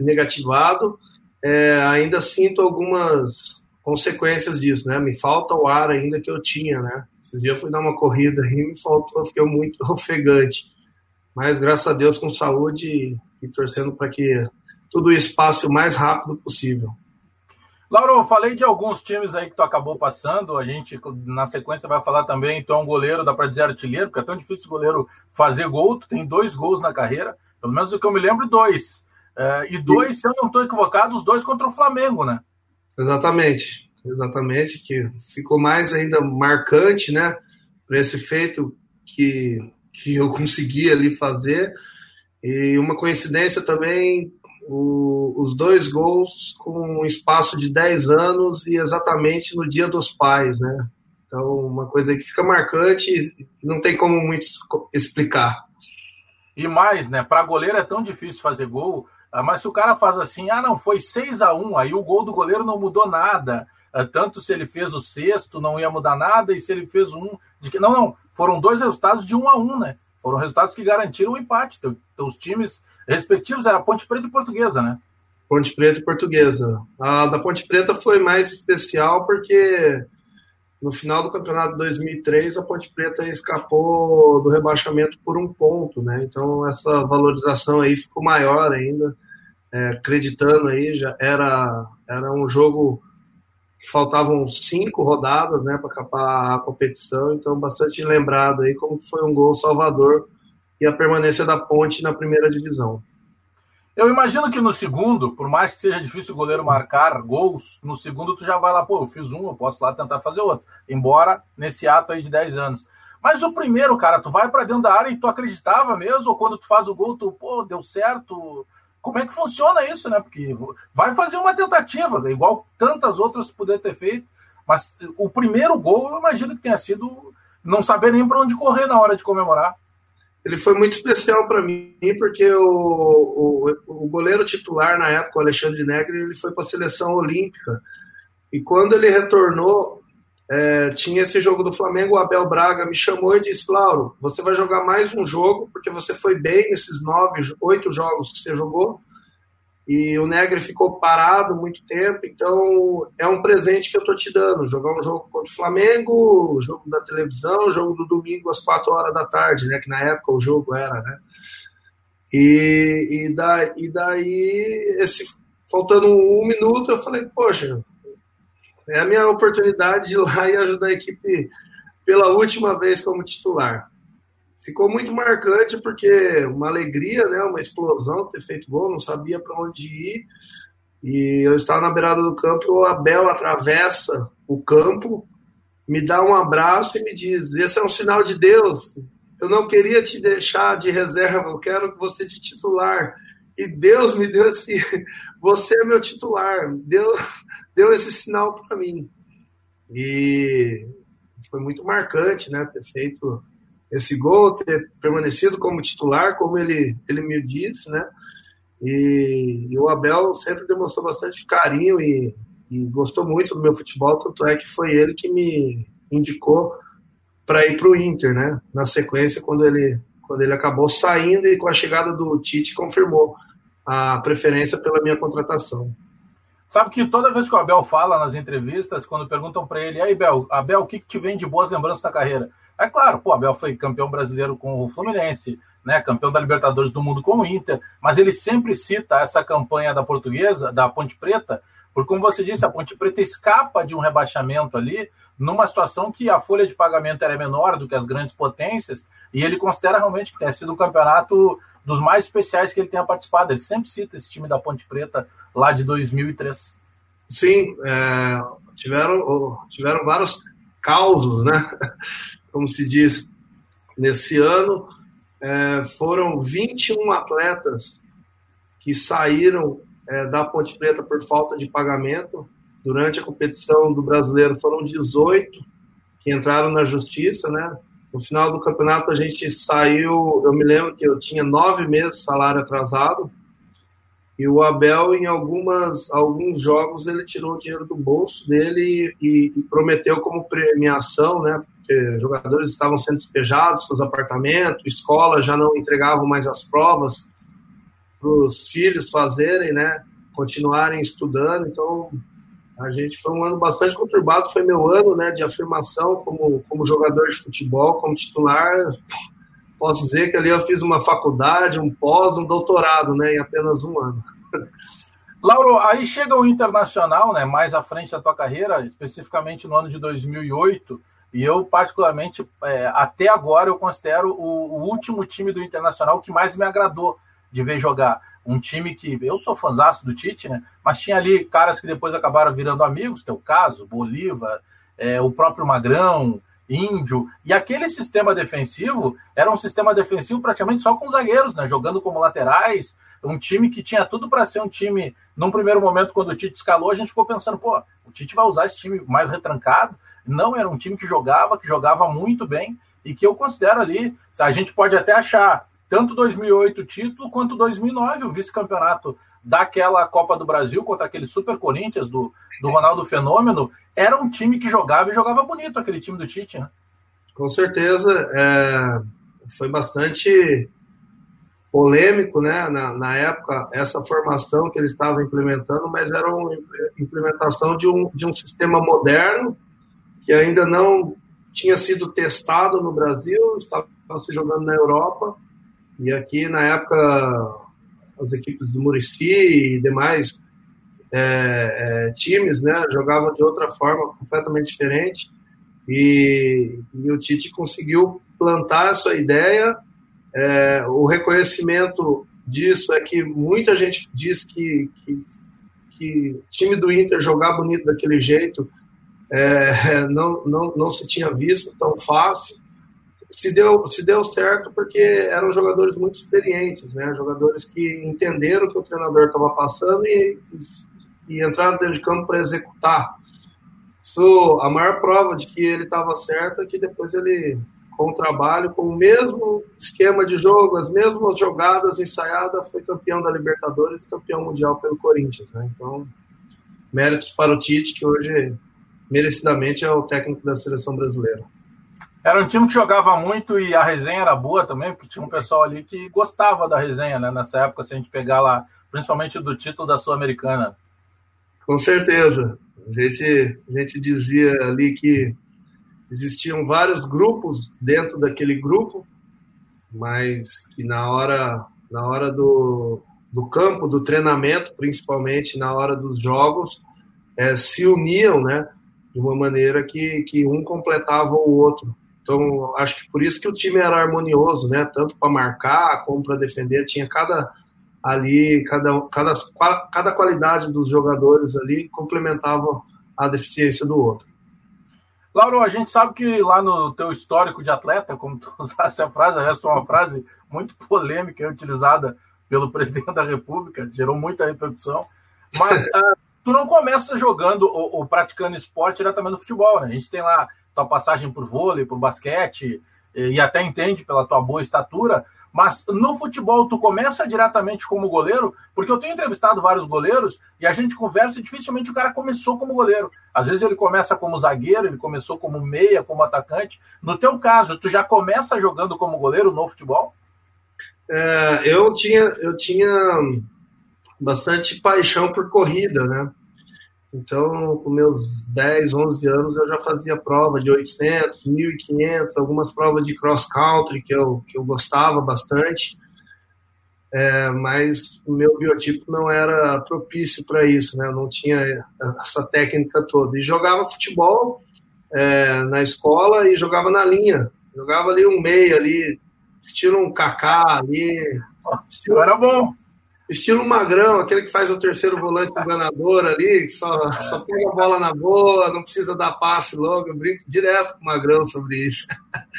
negativado, é, ainda sinto algumas consequências disso, né? Me falta o ar ainda que eu tinha, né? Esse dia eu fui dar uma corrida e me faltou, fiquei muito ofegante. Mas graças a Deus com saúde e, e torcendo para que tudo isso passe o mais rápido possível. Lauro, eu falei de alguns times aí que tu acabou passando. A gente, na sequência, vai falar também. É um goleiro, dá para dizer artilheiro, porque é tão difícil o goleiro fazer gol. Tu tem dois gols na carreira, pelo menos o que eu me lembro, dois. É, e dois, se eu não estou equivocado, os dois contra o Flamengo, né? Exatamente, exatamente, que ficou mais ainda marcante, né, para esse feito que, que eu consegui ali fazer. E uma coincidência também, o, os dois gols com um espaço de 10 anos e exatamente no Dia dos Pais, né? Então, uma coisa que fica marcante e não tem como muito explicar. E mais, né? Para goleiro é tão difícil fazer gol ah, mas se o cara faz assim, ah, não, foi 6 a 1 aí o gol do goleiro não mudou nada. Ah, tanto se ele fez o sexto, não ia mudar nada, e se ele fez um. De que... Não, não. Foram dois resultados de 1 a 1 né? Foram resultados que garantiram o empate. Os times respectivos era Ponte Preta e Portuguesa, né? Ponte Preta e Portuguesa. A da Ponte Preta foi mais especial porque no final do campeonato de 2003 a Ponte Preta escapou do rebaixamento por um ponto, né? Então essa valorização aí ficou maior ainda, é, acreditando aí já era era um jogo que faltavam cinco rodadas, né, para acabar a competição, então bastante lembrado aí como foi um gol salvador e a permanência da Ponte na primeira divisão. Eu imagino que no segundo, por mais que seja difícil o goleiro marcar gols, no segundo tu já vai lá, pô, eu fiz um, eu posso lá tentar fazer outro. Embora nesse ato aí de 10 anos. Mas o primeiro, cara, tu vai para dentro da área e tu acreditava mesmo, ou quando tu faz o gol, tu, pô, deu certo. Como é que funciona isso, né? Porque vai fazer uma tentativa, igual tantas outras poder ter feito. Mas o primeiro gol, eu imagino que tenha sido não saber nem para onde correr na hora de comemorar. Ele foi muito especial para mim, porque o, o, o, goleiro titular na época, o Alexandre Negri, ele foi para a seleção olímpica. E quando ele retornou, é, tinha esse jogo do Flamengo, o Abel Braga me chamou e disse: Lauro, você vai jogar mais um jogo, porque você foi bem nesses nove, oito jogos que você jogou e o Negre ficou parado muito tempo, então é um presente que eu estou te dando. Jogar um jogo contra o Flamengo, jogo da televisão, jogo do domingo às quatro horas da tarde, né? Que na época o jogo era, né? E, e, e daí, esse, faltando um minuto, eu falei, poxa, é a minha oportunidade de ir lá e ajudar a equipe pela última vez como titular ficou muito marcante porque uma alegria, né, uma explosão ter feito gol, não sabia para onde ir. E eu estava na beirada do campo, o Abel atravessa o campo, me dá um abraço e me diz: "Esse é um sinal de Deus. Eu não queria te deixar de reserva, eu quero que você de titular". E Deus me deu esse, você é meu titular. Deu deu esse sinal para mim. E foi muito marcante, né, ter feito esse gol, ter permanecido como titular, como ele, ele me disse, né? E, e o Abel sempre demonstrou bastante carinho e, e, gostou muito do meu futebol, tanto é que foi ele que me indicou para ir para o Inter, né? Na sequência, quando ele, quando ele acabou saindo e com a chegada do Tite confirmou a preferência pela minha contratação. Sabe que toda vez que o Abel fala nas entrevistas, quando perguntam para ele, aí Abel, Abel, o que, que te vem de boas lembranças da carreira? É claro, pô, Abel foi campeão brasileiro com o Fluminense, né, campeão da Libertadores do Mundo com o Inter, mas ele sempre cita essa campanha da Portuguesa, da Ponte Preta, porque como você disse, a Ponte Preta escapa de um rebaixamento ali, numa situação que a folha de pagamento era menor do que as grandes potências, e ele considera realmente que tem sido um campeonato dos mais especiais que ele tenha participado. Ele sempre cita esse time da Ponte Preta lá de 2003. Sim, é, tiveram, tiveram vários causos, né? Como se diz, nesse ano, é, foram 21 atletas que saíram é, da Ponte Preta por falta de pagamento. Durante a competição do brasileiro foram 18 que entraram na justiça, né? No final do campeonato a gente saiu, eu me lembro que eu tinha nove meses de salário atrasado e o Abel em algumas alguns jogos ele tirou o dinheiro do bolso dele e, e prometeu como premiação, né? Porque jogadores estavam sendo despejados dos apartamentos, escolas já não entregavam mais as provas para os filhos fazerem, né, continuarem estudando. Então, a gente foi um ano bastante conturbado, foi meu ano, né, de afirmação como como jogador de futebol, como titular. Posso dizer que ali eu fiz uma faculdade, um pós, um doutorado, né, em apenas um ano. Lauro, aí chega o Internacional, né, mais à frente da tua carreira, especificamente no ano de 2008, e eu, particularmente, é, até agora, eu considero o, o, último time do Internacional que mais me agradou de ver jogar. Um time que eu sou fãzaço do Tite, né? Mas tinha ali caras que depois acabaram virando amigos, teu caso, Bolívar, é, o próprio Magrão, Índio. E aquele sistema defensivo era um sistema defensivo praticamente só com zagueiros, né? Jogando como laterais. Um time que tinha tudo para ser um time. Num primeiro momento, quando o Tite escalou, a gente ficou pensando, pô, o Tite vai usar esse time mais retrancado não era um time que jogava, que jogava muito bem e que eu considero ali, a gente pode até achar tanto 2008 o título quanto 2009 o vice-campeonato daquela Copa do Brasil contra aquele Super Corinthians do, do Ronaldo Fenômeno, era um time que jogava e jogava bonito aquele time do Tite, né? Com certeza, é, foi bastante polêmico, né, na, na, época, essa formação que ele estava implementando, mas era uma implementação de um, de um sistema moderno, que ainda não tinha sido testado no Brasil, estava se jogando na Europa, e aqui na época as equipes do Murici e demais é, é, times né, jogavam de outra forma, completamente diferente, e, e o Tite conseguiu plantar essa ideia. É, o reconhecimento disso é que muita gente diz que, que, que o time do Inter jogar bonito daquele jeito é, não, não, não se tinha visto tão fácil. Se deu, se deu certo porque eram jogadores muito experientes, né? jogadores que entenderam o que o treinador estava passando e, e entraram dentro de campo para executar. A maior prova de que ele estava certo é que depois ele, com o trabalho, com o mesmo esquema de jogo, as mesmas jogadas ensaiadas, foi campeão da Libertadores e campeão mundial pelo Corinthians. Né? Então, méritos para o Tite, que hoje, merecidamente, é o técnico da seleção brasileira. Era um time que jogava muito e a resenha era boa também, porque tinha um pessoal ali que gostava da resenha, né? Nessa época, se a gente pegar lá, principalmente do título da Sul-Americana. Com certeza. A gente, a gente dizia ali que existiam vários grupos dentro daquele grupo, mas que na hora, na hora do, do campo, do treinamento, principalmente na hora dos jogos, é, se uniam, né? De uma maneira que, que um completava o outro. Então, acho que por isso que o time era harmonioso, né? Tanto para marcar como para defender. Tinha cada ali, cada, cada, cada qualidade dos jogadores ali complementava a deficiência do outro. Lauro, a gente sabe que lá no teu histórico de atleta, como tu usasse a frase, essa é uma frase muito polêmica utilizada pelo presidente da República, gerou muita repercussão, mas tu não começa jogando ou, ou, praticando esporte diretamente no futebol, né? A gente tem lá tua passagem por vôlei, por basquete, e, e até entende pela tua boa estatura, mas no futebol tu começa diretamente como goleiro, porque eu tenho entrevistado vários goleiros e a gente conversa e dificilmente o cara começou como goleiro. Às vezes ele começa como zagueiro, ele começou como meia, como atacante. No teu caso, tu já começa jogando como goleiro no futebol? É, eu tinha eu tinha bastante paixão por corrida, né? Então, com meus 10, 11 anos, eu já fazia prova de 800, 1500, algumas provas de cross country que eu, que eu gostava bastante. É, mas o meu biotipo não era propício para isso, né? Eu não tinha essa técnica toda. E jogava futebol é, na escola e jogava na linha. Jogava ali um meio ali, estilo um Kaká ali. Estilo... Era bom. Estilo Magrão, aquele que faz o terceiro volante enganador ali, que só, só pega a bola na boa, não precisa dar passe logo. Eu brinco direto com o Magrão sobre isso.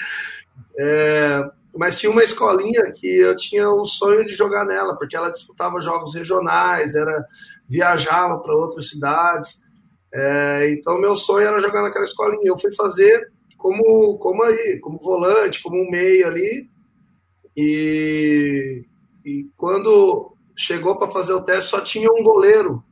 É, mas tinha uma escolinha que eu tinha o sonho de jogar nela, porque ela disputava jogos regionais, era viajava para outras cidades. É, então, meu sonho era jogar naquela escolinha. Eu fui fazer como, como aí, como volante, como um meio ali. E, e quando chegou para fazer o teste, só tinha um goleiro.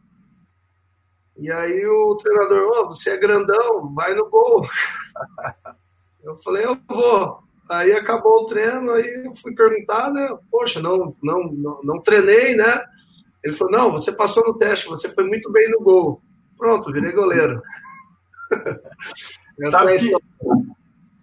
E aí o treinador, oh, você é grandão, vai no gol. Eu falei, eu vou. Aí acabou o treino, aí eu fui perguntar, né? Poxa, não, não, não, não treinei, né? Ele falou, não, você passou no teste, você foi muito bem no gol. Pronto, virei goleiro. sabe, que,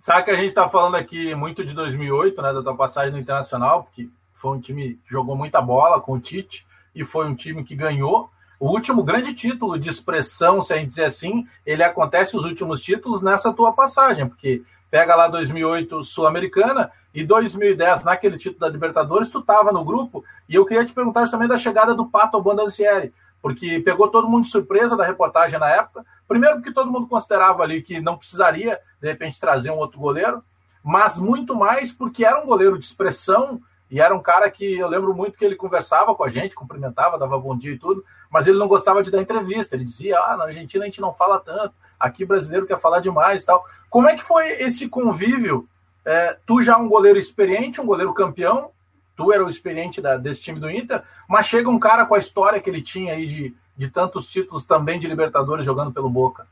sabe que a gente está falando aqui muito de 2008, né, da tua passagem no Internacional, porque foi um time que jogou muita bola com o Tite e foi um time que ganhou. O último grande título de expressão, se a gente dizer assim, ele acontece os últimos títulos nessa tua passagem, porque pega lá 2008 Sul-Americana e 2010 naquele título da Libertadores tu estava no grupo e eu queria te perguntar também da chegada do Pato ao Bandancieri, porque pegou todo mundo de surpresa da reportagem na época. Primeiro porque todo mundo considerava ali que não precisaria de repente trazer um outro goleiro, mas muito mais porque era um goleiro de expressão e era um cara que eu lembro muito que ele conversava com a gente, cumprimentava, dava bom dia e tudo, mas ele não gostava de dar entrevista. Ele dizia: ah, na Argentina a gente não fala tanto, aqui brasileiro quer falar demais e tal. Como é que foi esse convívio? É, tu já um goleiro experiente, um goleiro campeão, tu era o experiente da, desse time do Inter, mas chega um cara com a história que ele tinha aí de, de tantos títulos também de Libertadores jogando pelo Boca.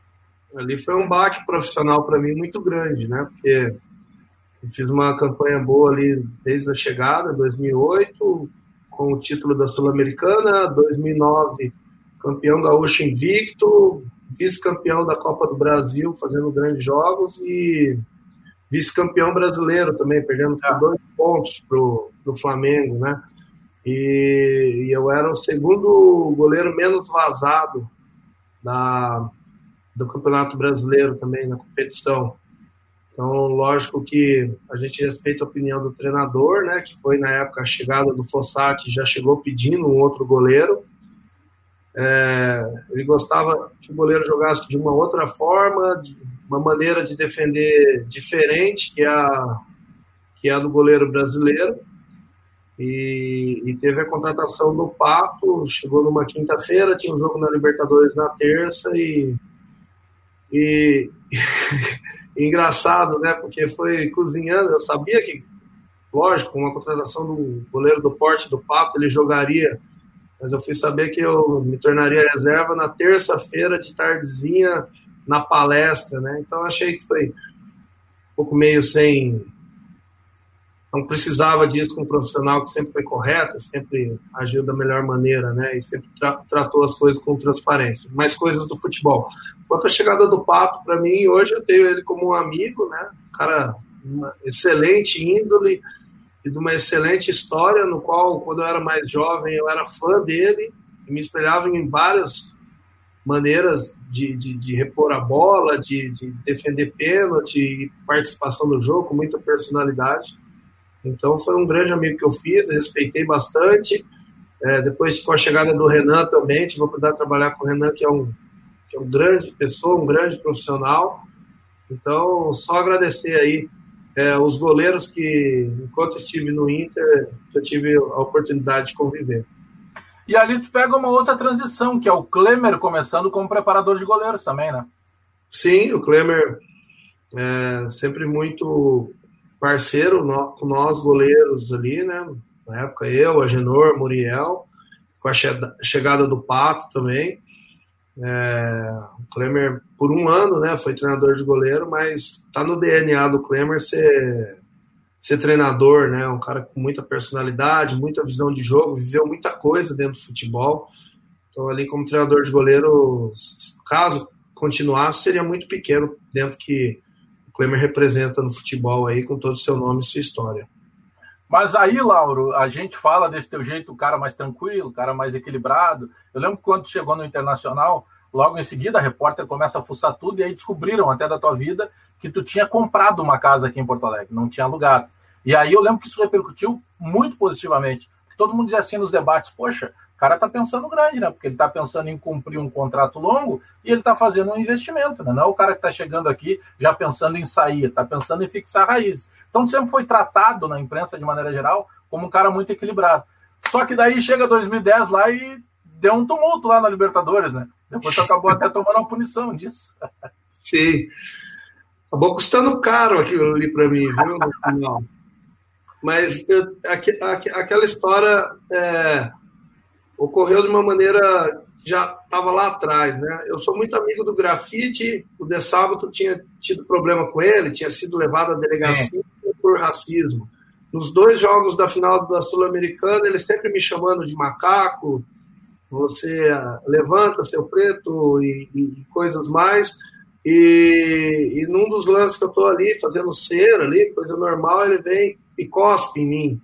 Ali foi um baque profissional para mim muito grande, né? Porque fiz uma campanha boa ali desde a chegada, 2008, com o título da Sul-Americana, 2009 campeão gaúcho invicto, vice-campeão da Copa do Brasil, fazendo grandes jogos e vice-campeão brasileiro também, perdendo por dois pontos pro, pro Flamengo, né? E, e, eu era o segundo goleiro menos vazado da, do Campeonato Brasileiro também na competição. Então, lógico que a gente respeita a opinião do treinador, né, que foi na época a chegada do Fossati, já chegou pedindo um outro goleiro. É, ele gostava que o goleiro jogasse de uma outra forma, de uma maneira de defender diferente que a, que a do goleiro brasileiro. E, e teve a contratação do Pato, chegou numa quinta-feira, tinha um jogo na Libertadores na terça E, e engraçado, né? Porque foi cozinhando, eu sabia que, lógico, com a contratação do goleiro do porte do Pato, ele jogaria mas eu fui saber que eu me tornaria reserva na terça-feira de tardezinha na palestra, né? Então achei que foi um pouco meio sem. Não precisava disso com um profissional que sempre foi correto, sempre agiu da melhor maneira, né? E sempre tra tratou as coisas com transparência. Mais coisas do futebol. Quanto à chegada do Pato, para mim, hoje eu tenho ele como um amigo, né? Um cara, uma excelente índole, e de uma excelente história, no qual, quando eu era mais jovem, eu era fã dele e me espelhava em várias maneiras de, de, de repor a bola, de, de defender pênalti participação no jogo, com muita personalidade. Então, foi um grande amigo que eu fiz, respeitei bastante. É, depois, com a chegada do Renan também, tive a oportunidade de trabalhar com o Renan, que é um, que é um grande pessoa, um grande profissional. Então, só agradecer aí é, os goleiros que, enquanto estive no Inter, eu tive a oportunidade de conviver. E ali tu pega uma outra transição, que é o Klemer começando como preparador de goleiros também, né? Sim, o Klemer é sempre muito parceiro com nós goleiros ali, né? Na época eu, Agenor, Muriel, com a chegada do Pato também. É, o Klemer, por um ano, né, foi treinador de goleiro, mas tá no DNA do Klemer ser, ser treinador, né? Um cara com muita personalidade, muita visão de jogo, viveu muita coisa dentro do futebol. Então, ali, como treinador de goleiro, caso continuasse, seria muito pequeno dentro que Klemer representa no futebol aí, com todo o seu nome e sua história. Mas aí, Lauro, a gente fala desse teu jeito, o cara mais tranquilo, o cara mais equilibrado. Eu lembro quando chegou no Internacional, logo em seguida a repórter começa a fuçar tudo e aí descobriram até da tua vida que tu tinha comprado uma casa aqui em Porto Alegre, não tinha alugado. E aí eu lembro que isso repercutiu muito positivamente. Todo mundo dizia assim nos debates, poxa, cara tá pensando grande, né? Porque ele tá pensando em cumprir um contrato longo e ele tá fazendo um investimento, né? Não é o cara que tá chegando aqui já pensando em sair, tá pensando em fixar raízes. Então sempre foi tratado na imprensa, de maneira geral, como um cara muito equilibrado. Só que daí chega 2010 lá e deu um tumulto lá na Libertadores, né? Depois acabou até tomando uma punição disso. Sim. Acabou custando caro aquilo ali para mim, viu? Mas eu, aqu, aqu, aquela história é, ocorreu de uma maneira já estava lá atrás, né? Eu sou muito amigo do grafite. O De Sábado tinha tido problema com ele, tinha sido levado à delegacia é. por racismo. Nos dois jogos da final da Sul-Americana, ele sempre me chamando de macaco. Você levanta seu preto e, e coisas mais. E, e num dos lances que eu estou ali fazendo cera ali, coisa normal, ele vem e cospe em mim.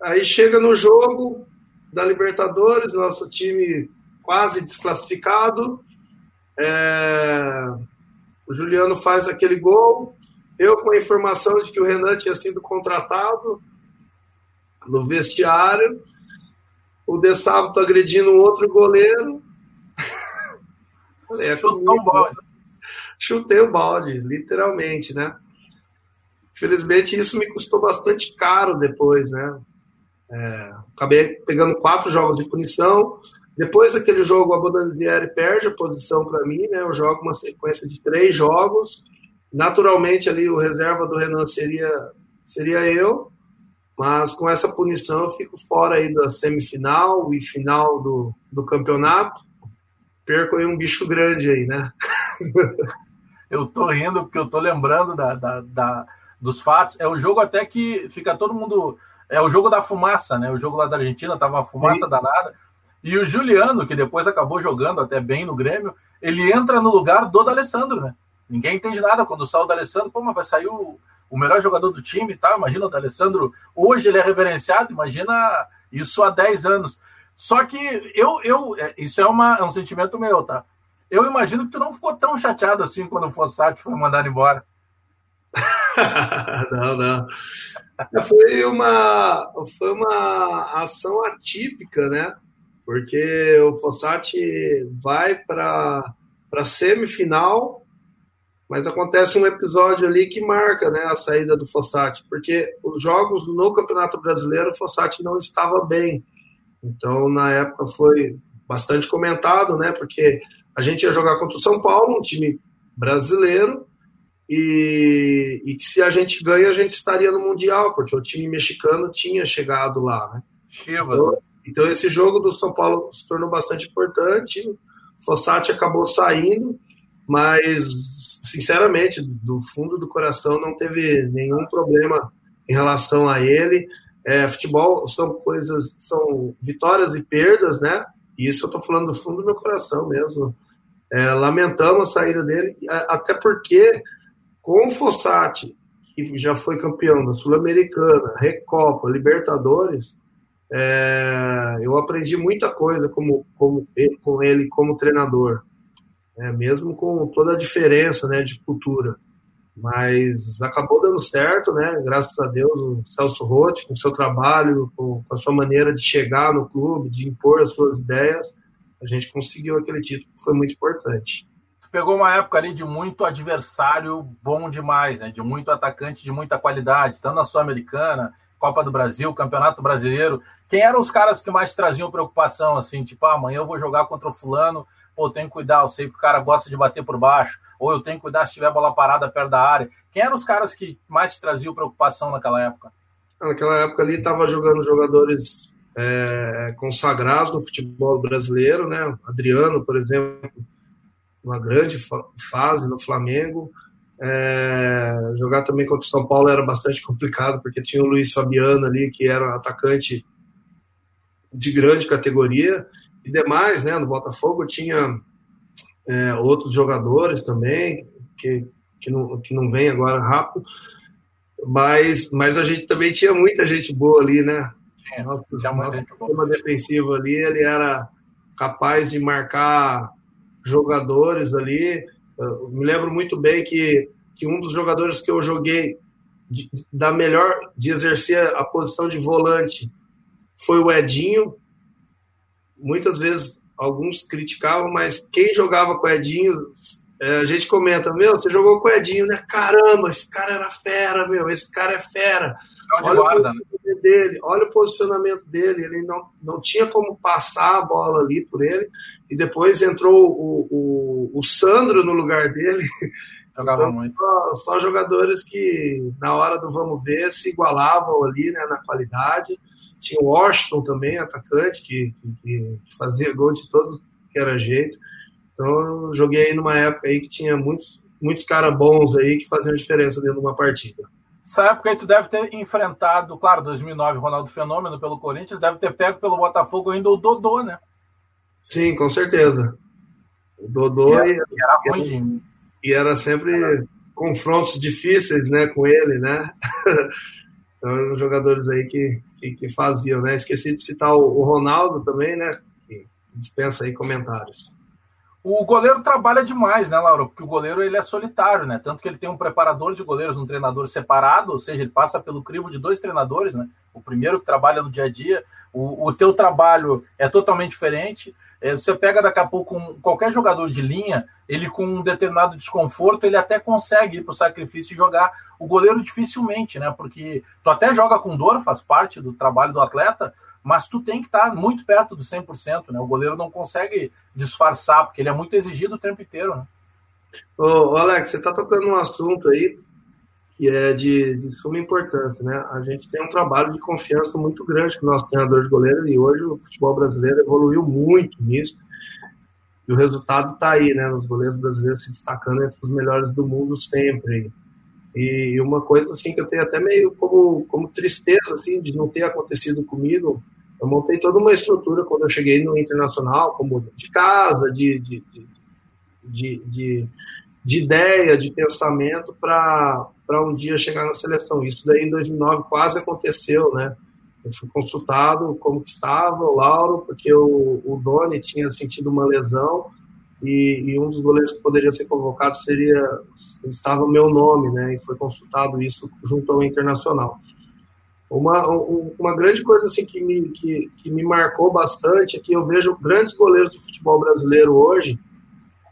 Aí chega no jogo, da Libertadores, nosso time quase desclassificado. É... O Juliano faz aquele gol. Eu, com a informação de que o Renan tinha sido contratado no vestiário, o De Sábado agredindo um outro goleiro. é, Chutou o balde. Chutei o balde, literalmente, né? Infelizmente, isso me custou bastante caro depois, né? É, acabei pegando quatro jogos de punição. Depois daquele jogo, a Bodanzieri perde a posição para mim, né? Eu jogo uma sequência de três jogos. Naturalmente, ali o reserva do Renan seria, seria eu, mas com essa punição eu fico fora aí da semifinal e final do, do campeonato. Perco aí um bicho grande aí, né? eu tô rindo porque eu tô lembrando da, da, da, dos fatos. É um jogo até que fica todo mundo é o jogo da fumaça, né? O jogo lá da Argentina tava uma fumaça danada. E o Juliano, que depois acabou jogando até bem no Grêmio, ele entra no lugar do D'Alessandro, né? Ninguém entende nada quando sai o D'Alessandro, pô, mas vai sair o, o melhor jogador do time tá? Imagina o D'Alessandro, hoje ele é reverenciado, imagina isso há 10 anos. Só que eu, eu é, isso é, uma, é um sentimento meu, tá? Eu imagino que tu não ficou tão chateado assim quando o Fossati foi mandado embora. não, não. Foi uma, foi uma ação atípica, né? Porque o Fossati vai para a semifinal, mas acontece um episódio ali que marca né, a saída do Fossati, porque os jogos no Campeonato Brasileiro, o Fossati não estava bem. Então, na época, foi bastante comentado, né? Porque a gente ia jogar contra o São Paulo, um time brasileiro, e, e que se a gente ganha, a gente estaria no Mundial, porque o time mexicano tinha chegado lá, né? Chivas. Então, então esse jogo do São Paulo se tornou bastante importante. Fossati acabou saindo, mas sinceramente, do fundo do coração, não teve nenhum problema em relação a ele. É, futebol são coisas, são vitórias e perdas, né? E isso eu estou falando do fundo do meu coração mesmo. É, lamentamos a saída dele, até porque com o Fossati, que já foi campeão da Sul-Americana, Recopa, Libertadores, é, eu aprendi muita coisa como, como, com ele como treinador, é, mesmo com toda a diferença né, de cultura. Mas acabou dando certo, né? Graças a Deus, o Celso Rotti, com o seu trabalho, com, com a sua maneira de chegar no clube, de impor as suas ideias, a gente conseguiu aquele título que foi muito importante pegou uma época ali de muito adversário bom demais, né? De muito atacante de muita qualidade, tanto na Sul-Americana, Copa do Brasil, Campeonato Brasileiro. Quem eram os caras que mais traziam preocupação, assim, tipo, ah, amanhã eu vou jogar contra o fulano, eu tenho que cuidar, eu sei que o cara gosta de bater por baixo, ou eu tenho que cuidar se tiver bola parada perto da área. Quem eram os caras que mais traziam preocupação naquela época? Naquela época ali estava jogando jogadores é, consagrados no futebol brasileiro, né? Adriano, por exemplo, uma grande fase no Flamengo. É, jogar também contra o São Paulo era bastante complicado, porque tinha o Luiz Fabiano ali, que era um atacante de grande categoria, e demais, né? No Botafogo tinha é, outros jogadores também, que, que, não, que não vem agora rápido, mas, mas a gente também tinha muita gente boa ali, né? É, nosso, nosso sistema defensivo ali, ele era capaz de marcar jogadores ali. Eu me lembro muito bem que, que um dos jogadores que eu joguei de, da melhor de exercer a posição de volante foi o Edinho. Muitas vezes alguns criticavam, mas quem jogava com o Edinho, é, a gente comenta, meu, você jogou com o Edinho, né? Caramba, esse cara era fera, meu, esse cara é fera. Olha guarda, né? dele, olha o posicionamento dele, ele não, não tinha como passar a bola ali por ele, e depois entrou o, o, o Sandro no lugar dele. Jogava então, muito. Só, só, jogadores que, na hora do vamos ver, se igualavam ali né, na qualidade. Tinha o Washington também, atacante, que, que, que fazia gol de todo que era jeito. Então, eu joguei numa época aí que tinha muitos, muitos caras bons aí que faziam diferença dentro de uma partida. Essa época aí tu deve ter enfrentado, claro, 2009, Ronaldo Fenômeno pelo Corinthians, deve ter pego pelo Botafogo ainda o Dodô, né? Sim, com certeza. O Dodô e, era, e, era, ruim, e era sempre confrontos difíceis, né, com ele, né? então, eram jogadores aí que, que, que, faziam, né? Esqueci de citar o, o Ronaldo também, né? Que dispensa aí comentários. O goleiro trabalha demais, né, Laura? Porque o goleiro ele é solitário, né? Tanto que ele tem um preparador de goleiros, um treinador separado, ou seja, ele passa pelo crivo de dois treinadores, né? O primeiro que trabalha no dia a dia, o, o teu trabalho é totalmente diferente. É, você pega daqui a pouco um, qualquer jogador de linha, ele com um determinado desconforto, ele até consegue ir para o sacrifício e jogar. O goleiro dificilmente, né? Porque tu até joga com dor, faz parte do trabalho do atleta, mas tu tem que estar muito perto do 100%, né? O goleiro não consegue disfarçar, porque ele é muito exigido o tempo inteiro, né? Ô, Alex, você está tocando um assunto aí que é de, de, suma importância, né? A gente tem um trabalho de confiança muito grande com o nosso treinador de goleiro e hoje o futebol brasileiro evoluiu muito nisso. E o resultado está aí, né? Os goleiros brasileiros se destacando entre os melhores do mundo sempre. E uma coisa assim que eu tenho até meio como, como tristeza assim de não ter acontecido comigo eu montei toda uma estrutura quando eu cheguei no internacional, como de casa, de, de, de, de, de ideia, de pensamento para um dia chegar na seleção. Isso daí em 2009 quase aconteceu, né? Eu fui consultado como que estava o Lauro, porque o, o Doni tinha sentido uma lesão e, e, um dos goleiros que poderia ser convocado seria estava o meu nome, né? E foi consultado isso junto ao Internacional. Uma, uma grande coisa assim que me, que, que me marcou bastante é que eu vejo grandes goleiros do futebol brasileiro hoje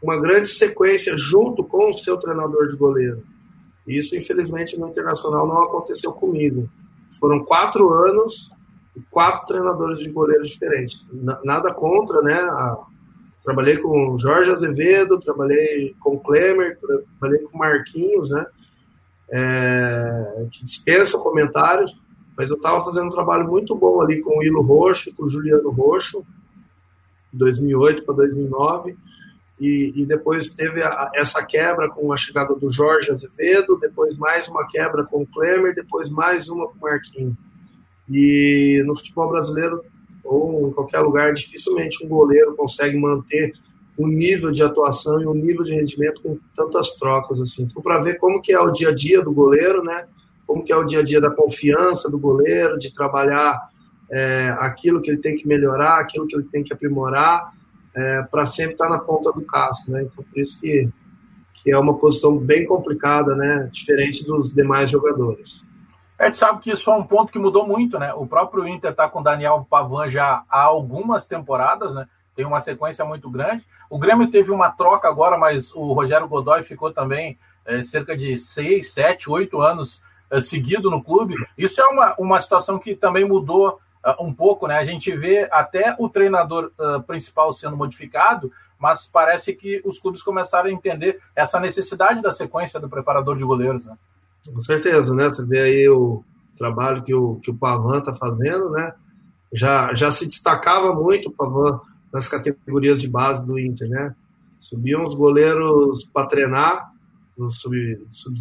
uma grande sequência junto com o seu treinador de goleiro. Isso, infelizmente, no Internacional não aconteceu comigo. Foram quatro anos e quatro treinadores de goleiros diferentes. Nada contra né, trabalhei com Jorge Azevedo, trabalhei com Klemer, trabalhei com Marquinhos, né? É, que dispensa comentários, mas eu estava fazendo um trabalho muito bom ali com o Ilo Roxo, com o Juliano Roxo, 2008 para 2009, e, e, depois teve a, essa quebra com a chegada do Jorge Azevedo, depois mais uma quebra com o Klemer, depois mais uma com o Marquinhos. E no futebol brasileiro, ou em qualquer lugar, dificilmente um goleiro consegue manter um nível de atuação e um nível de rendimento com tantas trocas assim. Então, para ver como que é o dia a dia do goleiro, né? Como que é o dia a dia da confiança do goleiro, de trabalhar é, aquilo que ele tem que melhorar, aquilo que ele tem que aprimorar, é, para sempre estar tá na ponta do casco, né? Então, por isso que, que é uma posição bem complicada, né? Diferente dos demais jogadores. A gente sabe que isso é um ponto que mudou muito, né? O próprio Inter está com o Daniel Pavan já há algumas temporadas, né? Tem uma sequência muito grande. O Grêmio teve uma troca agora, mas o Rogério Godoy ficou também é, cerca de seis, sete, oito anos seguido no clube. Isso é uma, uma situação que também mudou uh, um pouco, né? A gente vê até o treinador uh, principal sendo modificado, mas parece que os clubes começaram a entender essa necessidade da sequência do preparador de goleiros, né? Com certeza, né? Você vê aí o trabalho que o, que o Pavan está fazendo, né? Já, já se destacava muito o Pavan nas categorias de base do Inter, né? Subiam os goleiros para treinar no sub-19, sub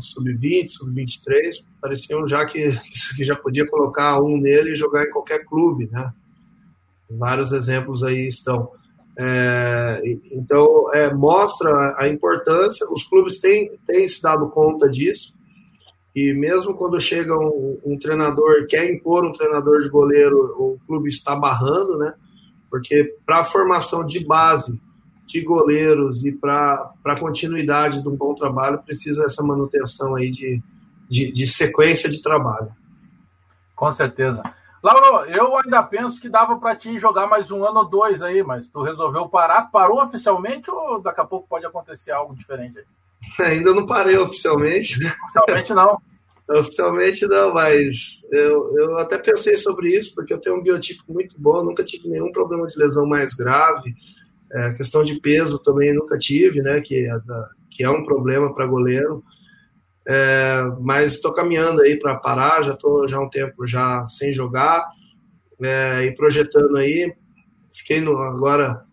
sub-20, sub-23, pareciam já que, que já podia colocar um nele e jogar em qualquer clube, né? Vários exemplos aí estão. É, então, é, mostra a importância, os clubes têm, têm se dado conta disso, e mesmo quando chega um, um treinador, quer impor um treinador de goleiro, o clube está barrando, né? Porque para a formação de base de goleiros e para a continuidade de um bom trabalho precisa essa manutenção aí de, de, de sequência de trabalho. Com certeza. Lauro, eu ainda penso que dava para ti jogar mais um ano ou dois aí, mas tu resolveu parar. Parou oficialmente ou daqui a pouco pode acontecer algo diferente aí? Ainda não parei oficialmente. Oficialmente não. oficialmente não, mas eu, eu até pensei sobre isso, porque eu tenho um biotipo muito bom, nunca tive nenhum problema de lesão mais grave. É, questão de peso também nunca tive, né? Que é, que é um problema para goleiro. É, mas estou caminhando aí para parar, já estou já um tempo já sem jogar é, e projetando aí. Fiquei no, agora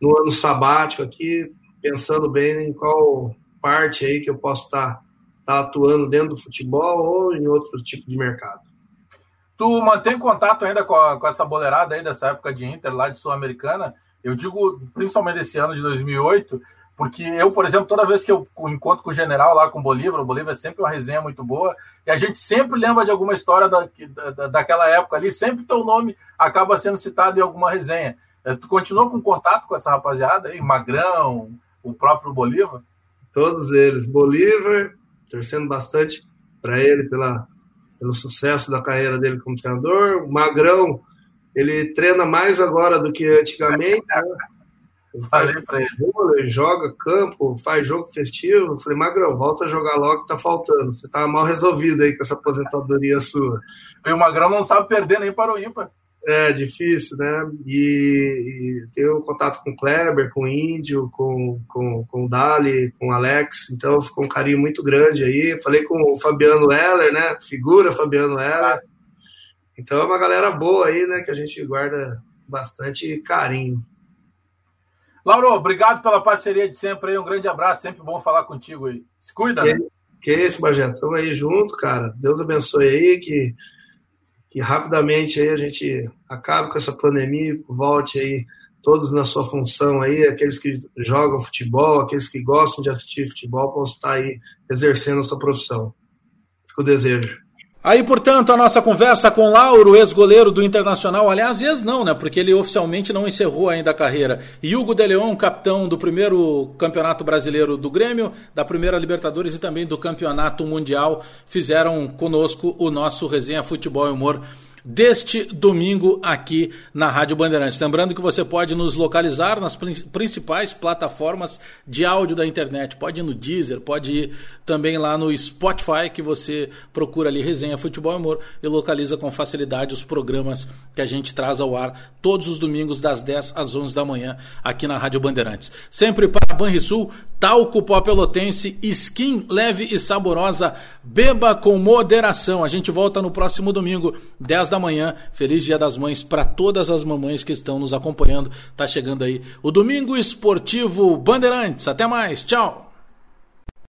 no ano sabático aqui, pensando bem em qual parte aí que eu posso estar tá, tá atuando dentro do futebol ou em outro tipo de mercado. Tu mantém contato ainda com, a, com essa boleirada aí dessa época de Inter lá de Sul-Americana? Eu digo principalmente desse ano de 2008, porque eu, por exemplo, toda vez que eu encontro com o general lá com o Bolívar, o Bolívar é sempre uma resenha muito boa, e a gente sempre lembra de alguma história da, da, daquela época ali, sempre teu nome acaba sendo citado em alguma resenha. É, tu continua com contato com essa rapaziada aí, Magrão, o próprio Bolívar? Todos eles. Bolívar, torcendo bastante para ele pela, pelo sucesso da carreira dele como treinador. Magrão, ele treina mais agora do que antigamente. Né? Falei para ele. Joga campo, faz jogo festivo. Eu falei, Magrão, volta a jogar logo que tá faltando. Você tá mal resolvido aí com essa aposentadoria sua. E o Magrão não sabe perder nem para o ímpar. É difícil, né? E, e tenho contato com o Kleber, com o Índio, com, com, com o Dali, com o Alex, então ficou um carinho muito grande aí. Falei com o Fabiano Heller, né? Figura Fabiano Heller. Então é uma galera boa aí, né? Que a gente guarda bastante carinho. Lauro, obrigado pela parceria de sempre aí. Um grande abraço, sempre bom falar contigo aí. Se cuida, que, né? Que é isso, Bagé. Estamos aí junto, cara. Deus abençoe aí, que, que rapidamente aí a gente acabe com essa pandemia, volte aí todos na sua função aí, aqueles que jogam futebol, aqueles que gostam de assistir futebol, possam estar aí exercendo a sua profissão. Fico o desejo. Aí, portanto, a nossa conversa com Lauro, ex-goleiro do Internacional, aliás, ex não, né? Porque ele oficialmente não encerrou ainda a carreira. E Hugo de Leon, capitão do primeiro Campeonato Brasileiro do Grêmio, da primeira Libertadores e também do Campeonato Mundial, fizeram conosco o nosso Resenha Futebol e Humor deste domingo aqui na Rádio Bandeirantes. Lembrando que você pode nos localizar nas principais plataformas de áudio da internet. Pode ir no Deezer, pode ir também lá no Spotify, que você procura ali Resenha Futebol e e localiza com facilidade os programas que a gente traz ao ar todos os domingos das 10 às 11 da manhã aqui na Rádio Bandeirantes. Sempre para Banrisul, talco pó pelotense, skin leve e saborosa, beba com moderação. A gente volta no próximo domingo, 10 da manhã. Feliz Dia das Mães para todas as mamães que estão nos acompanhando. Tá chegando aí o Domingo Esportivo Bandeirantes. Até mais, tchau!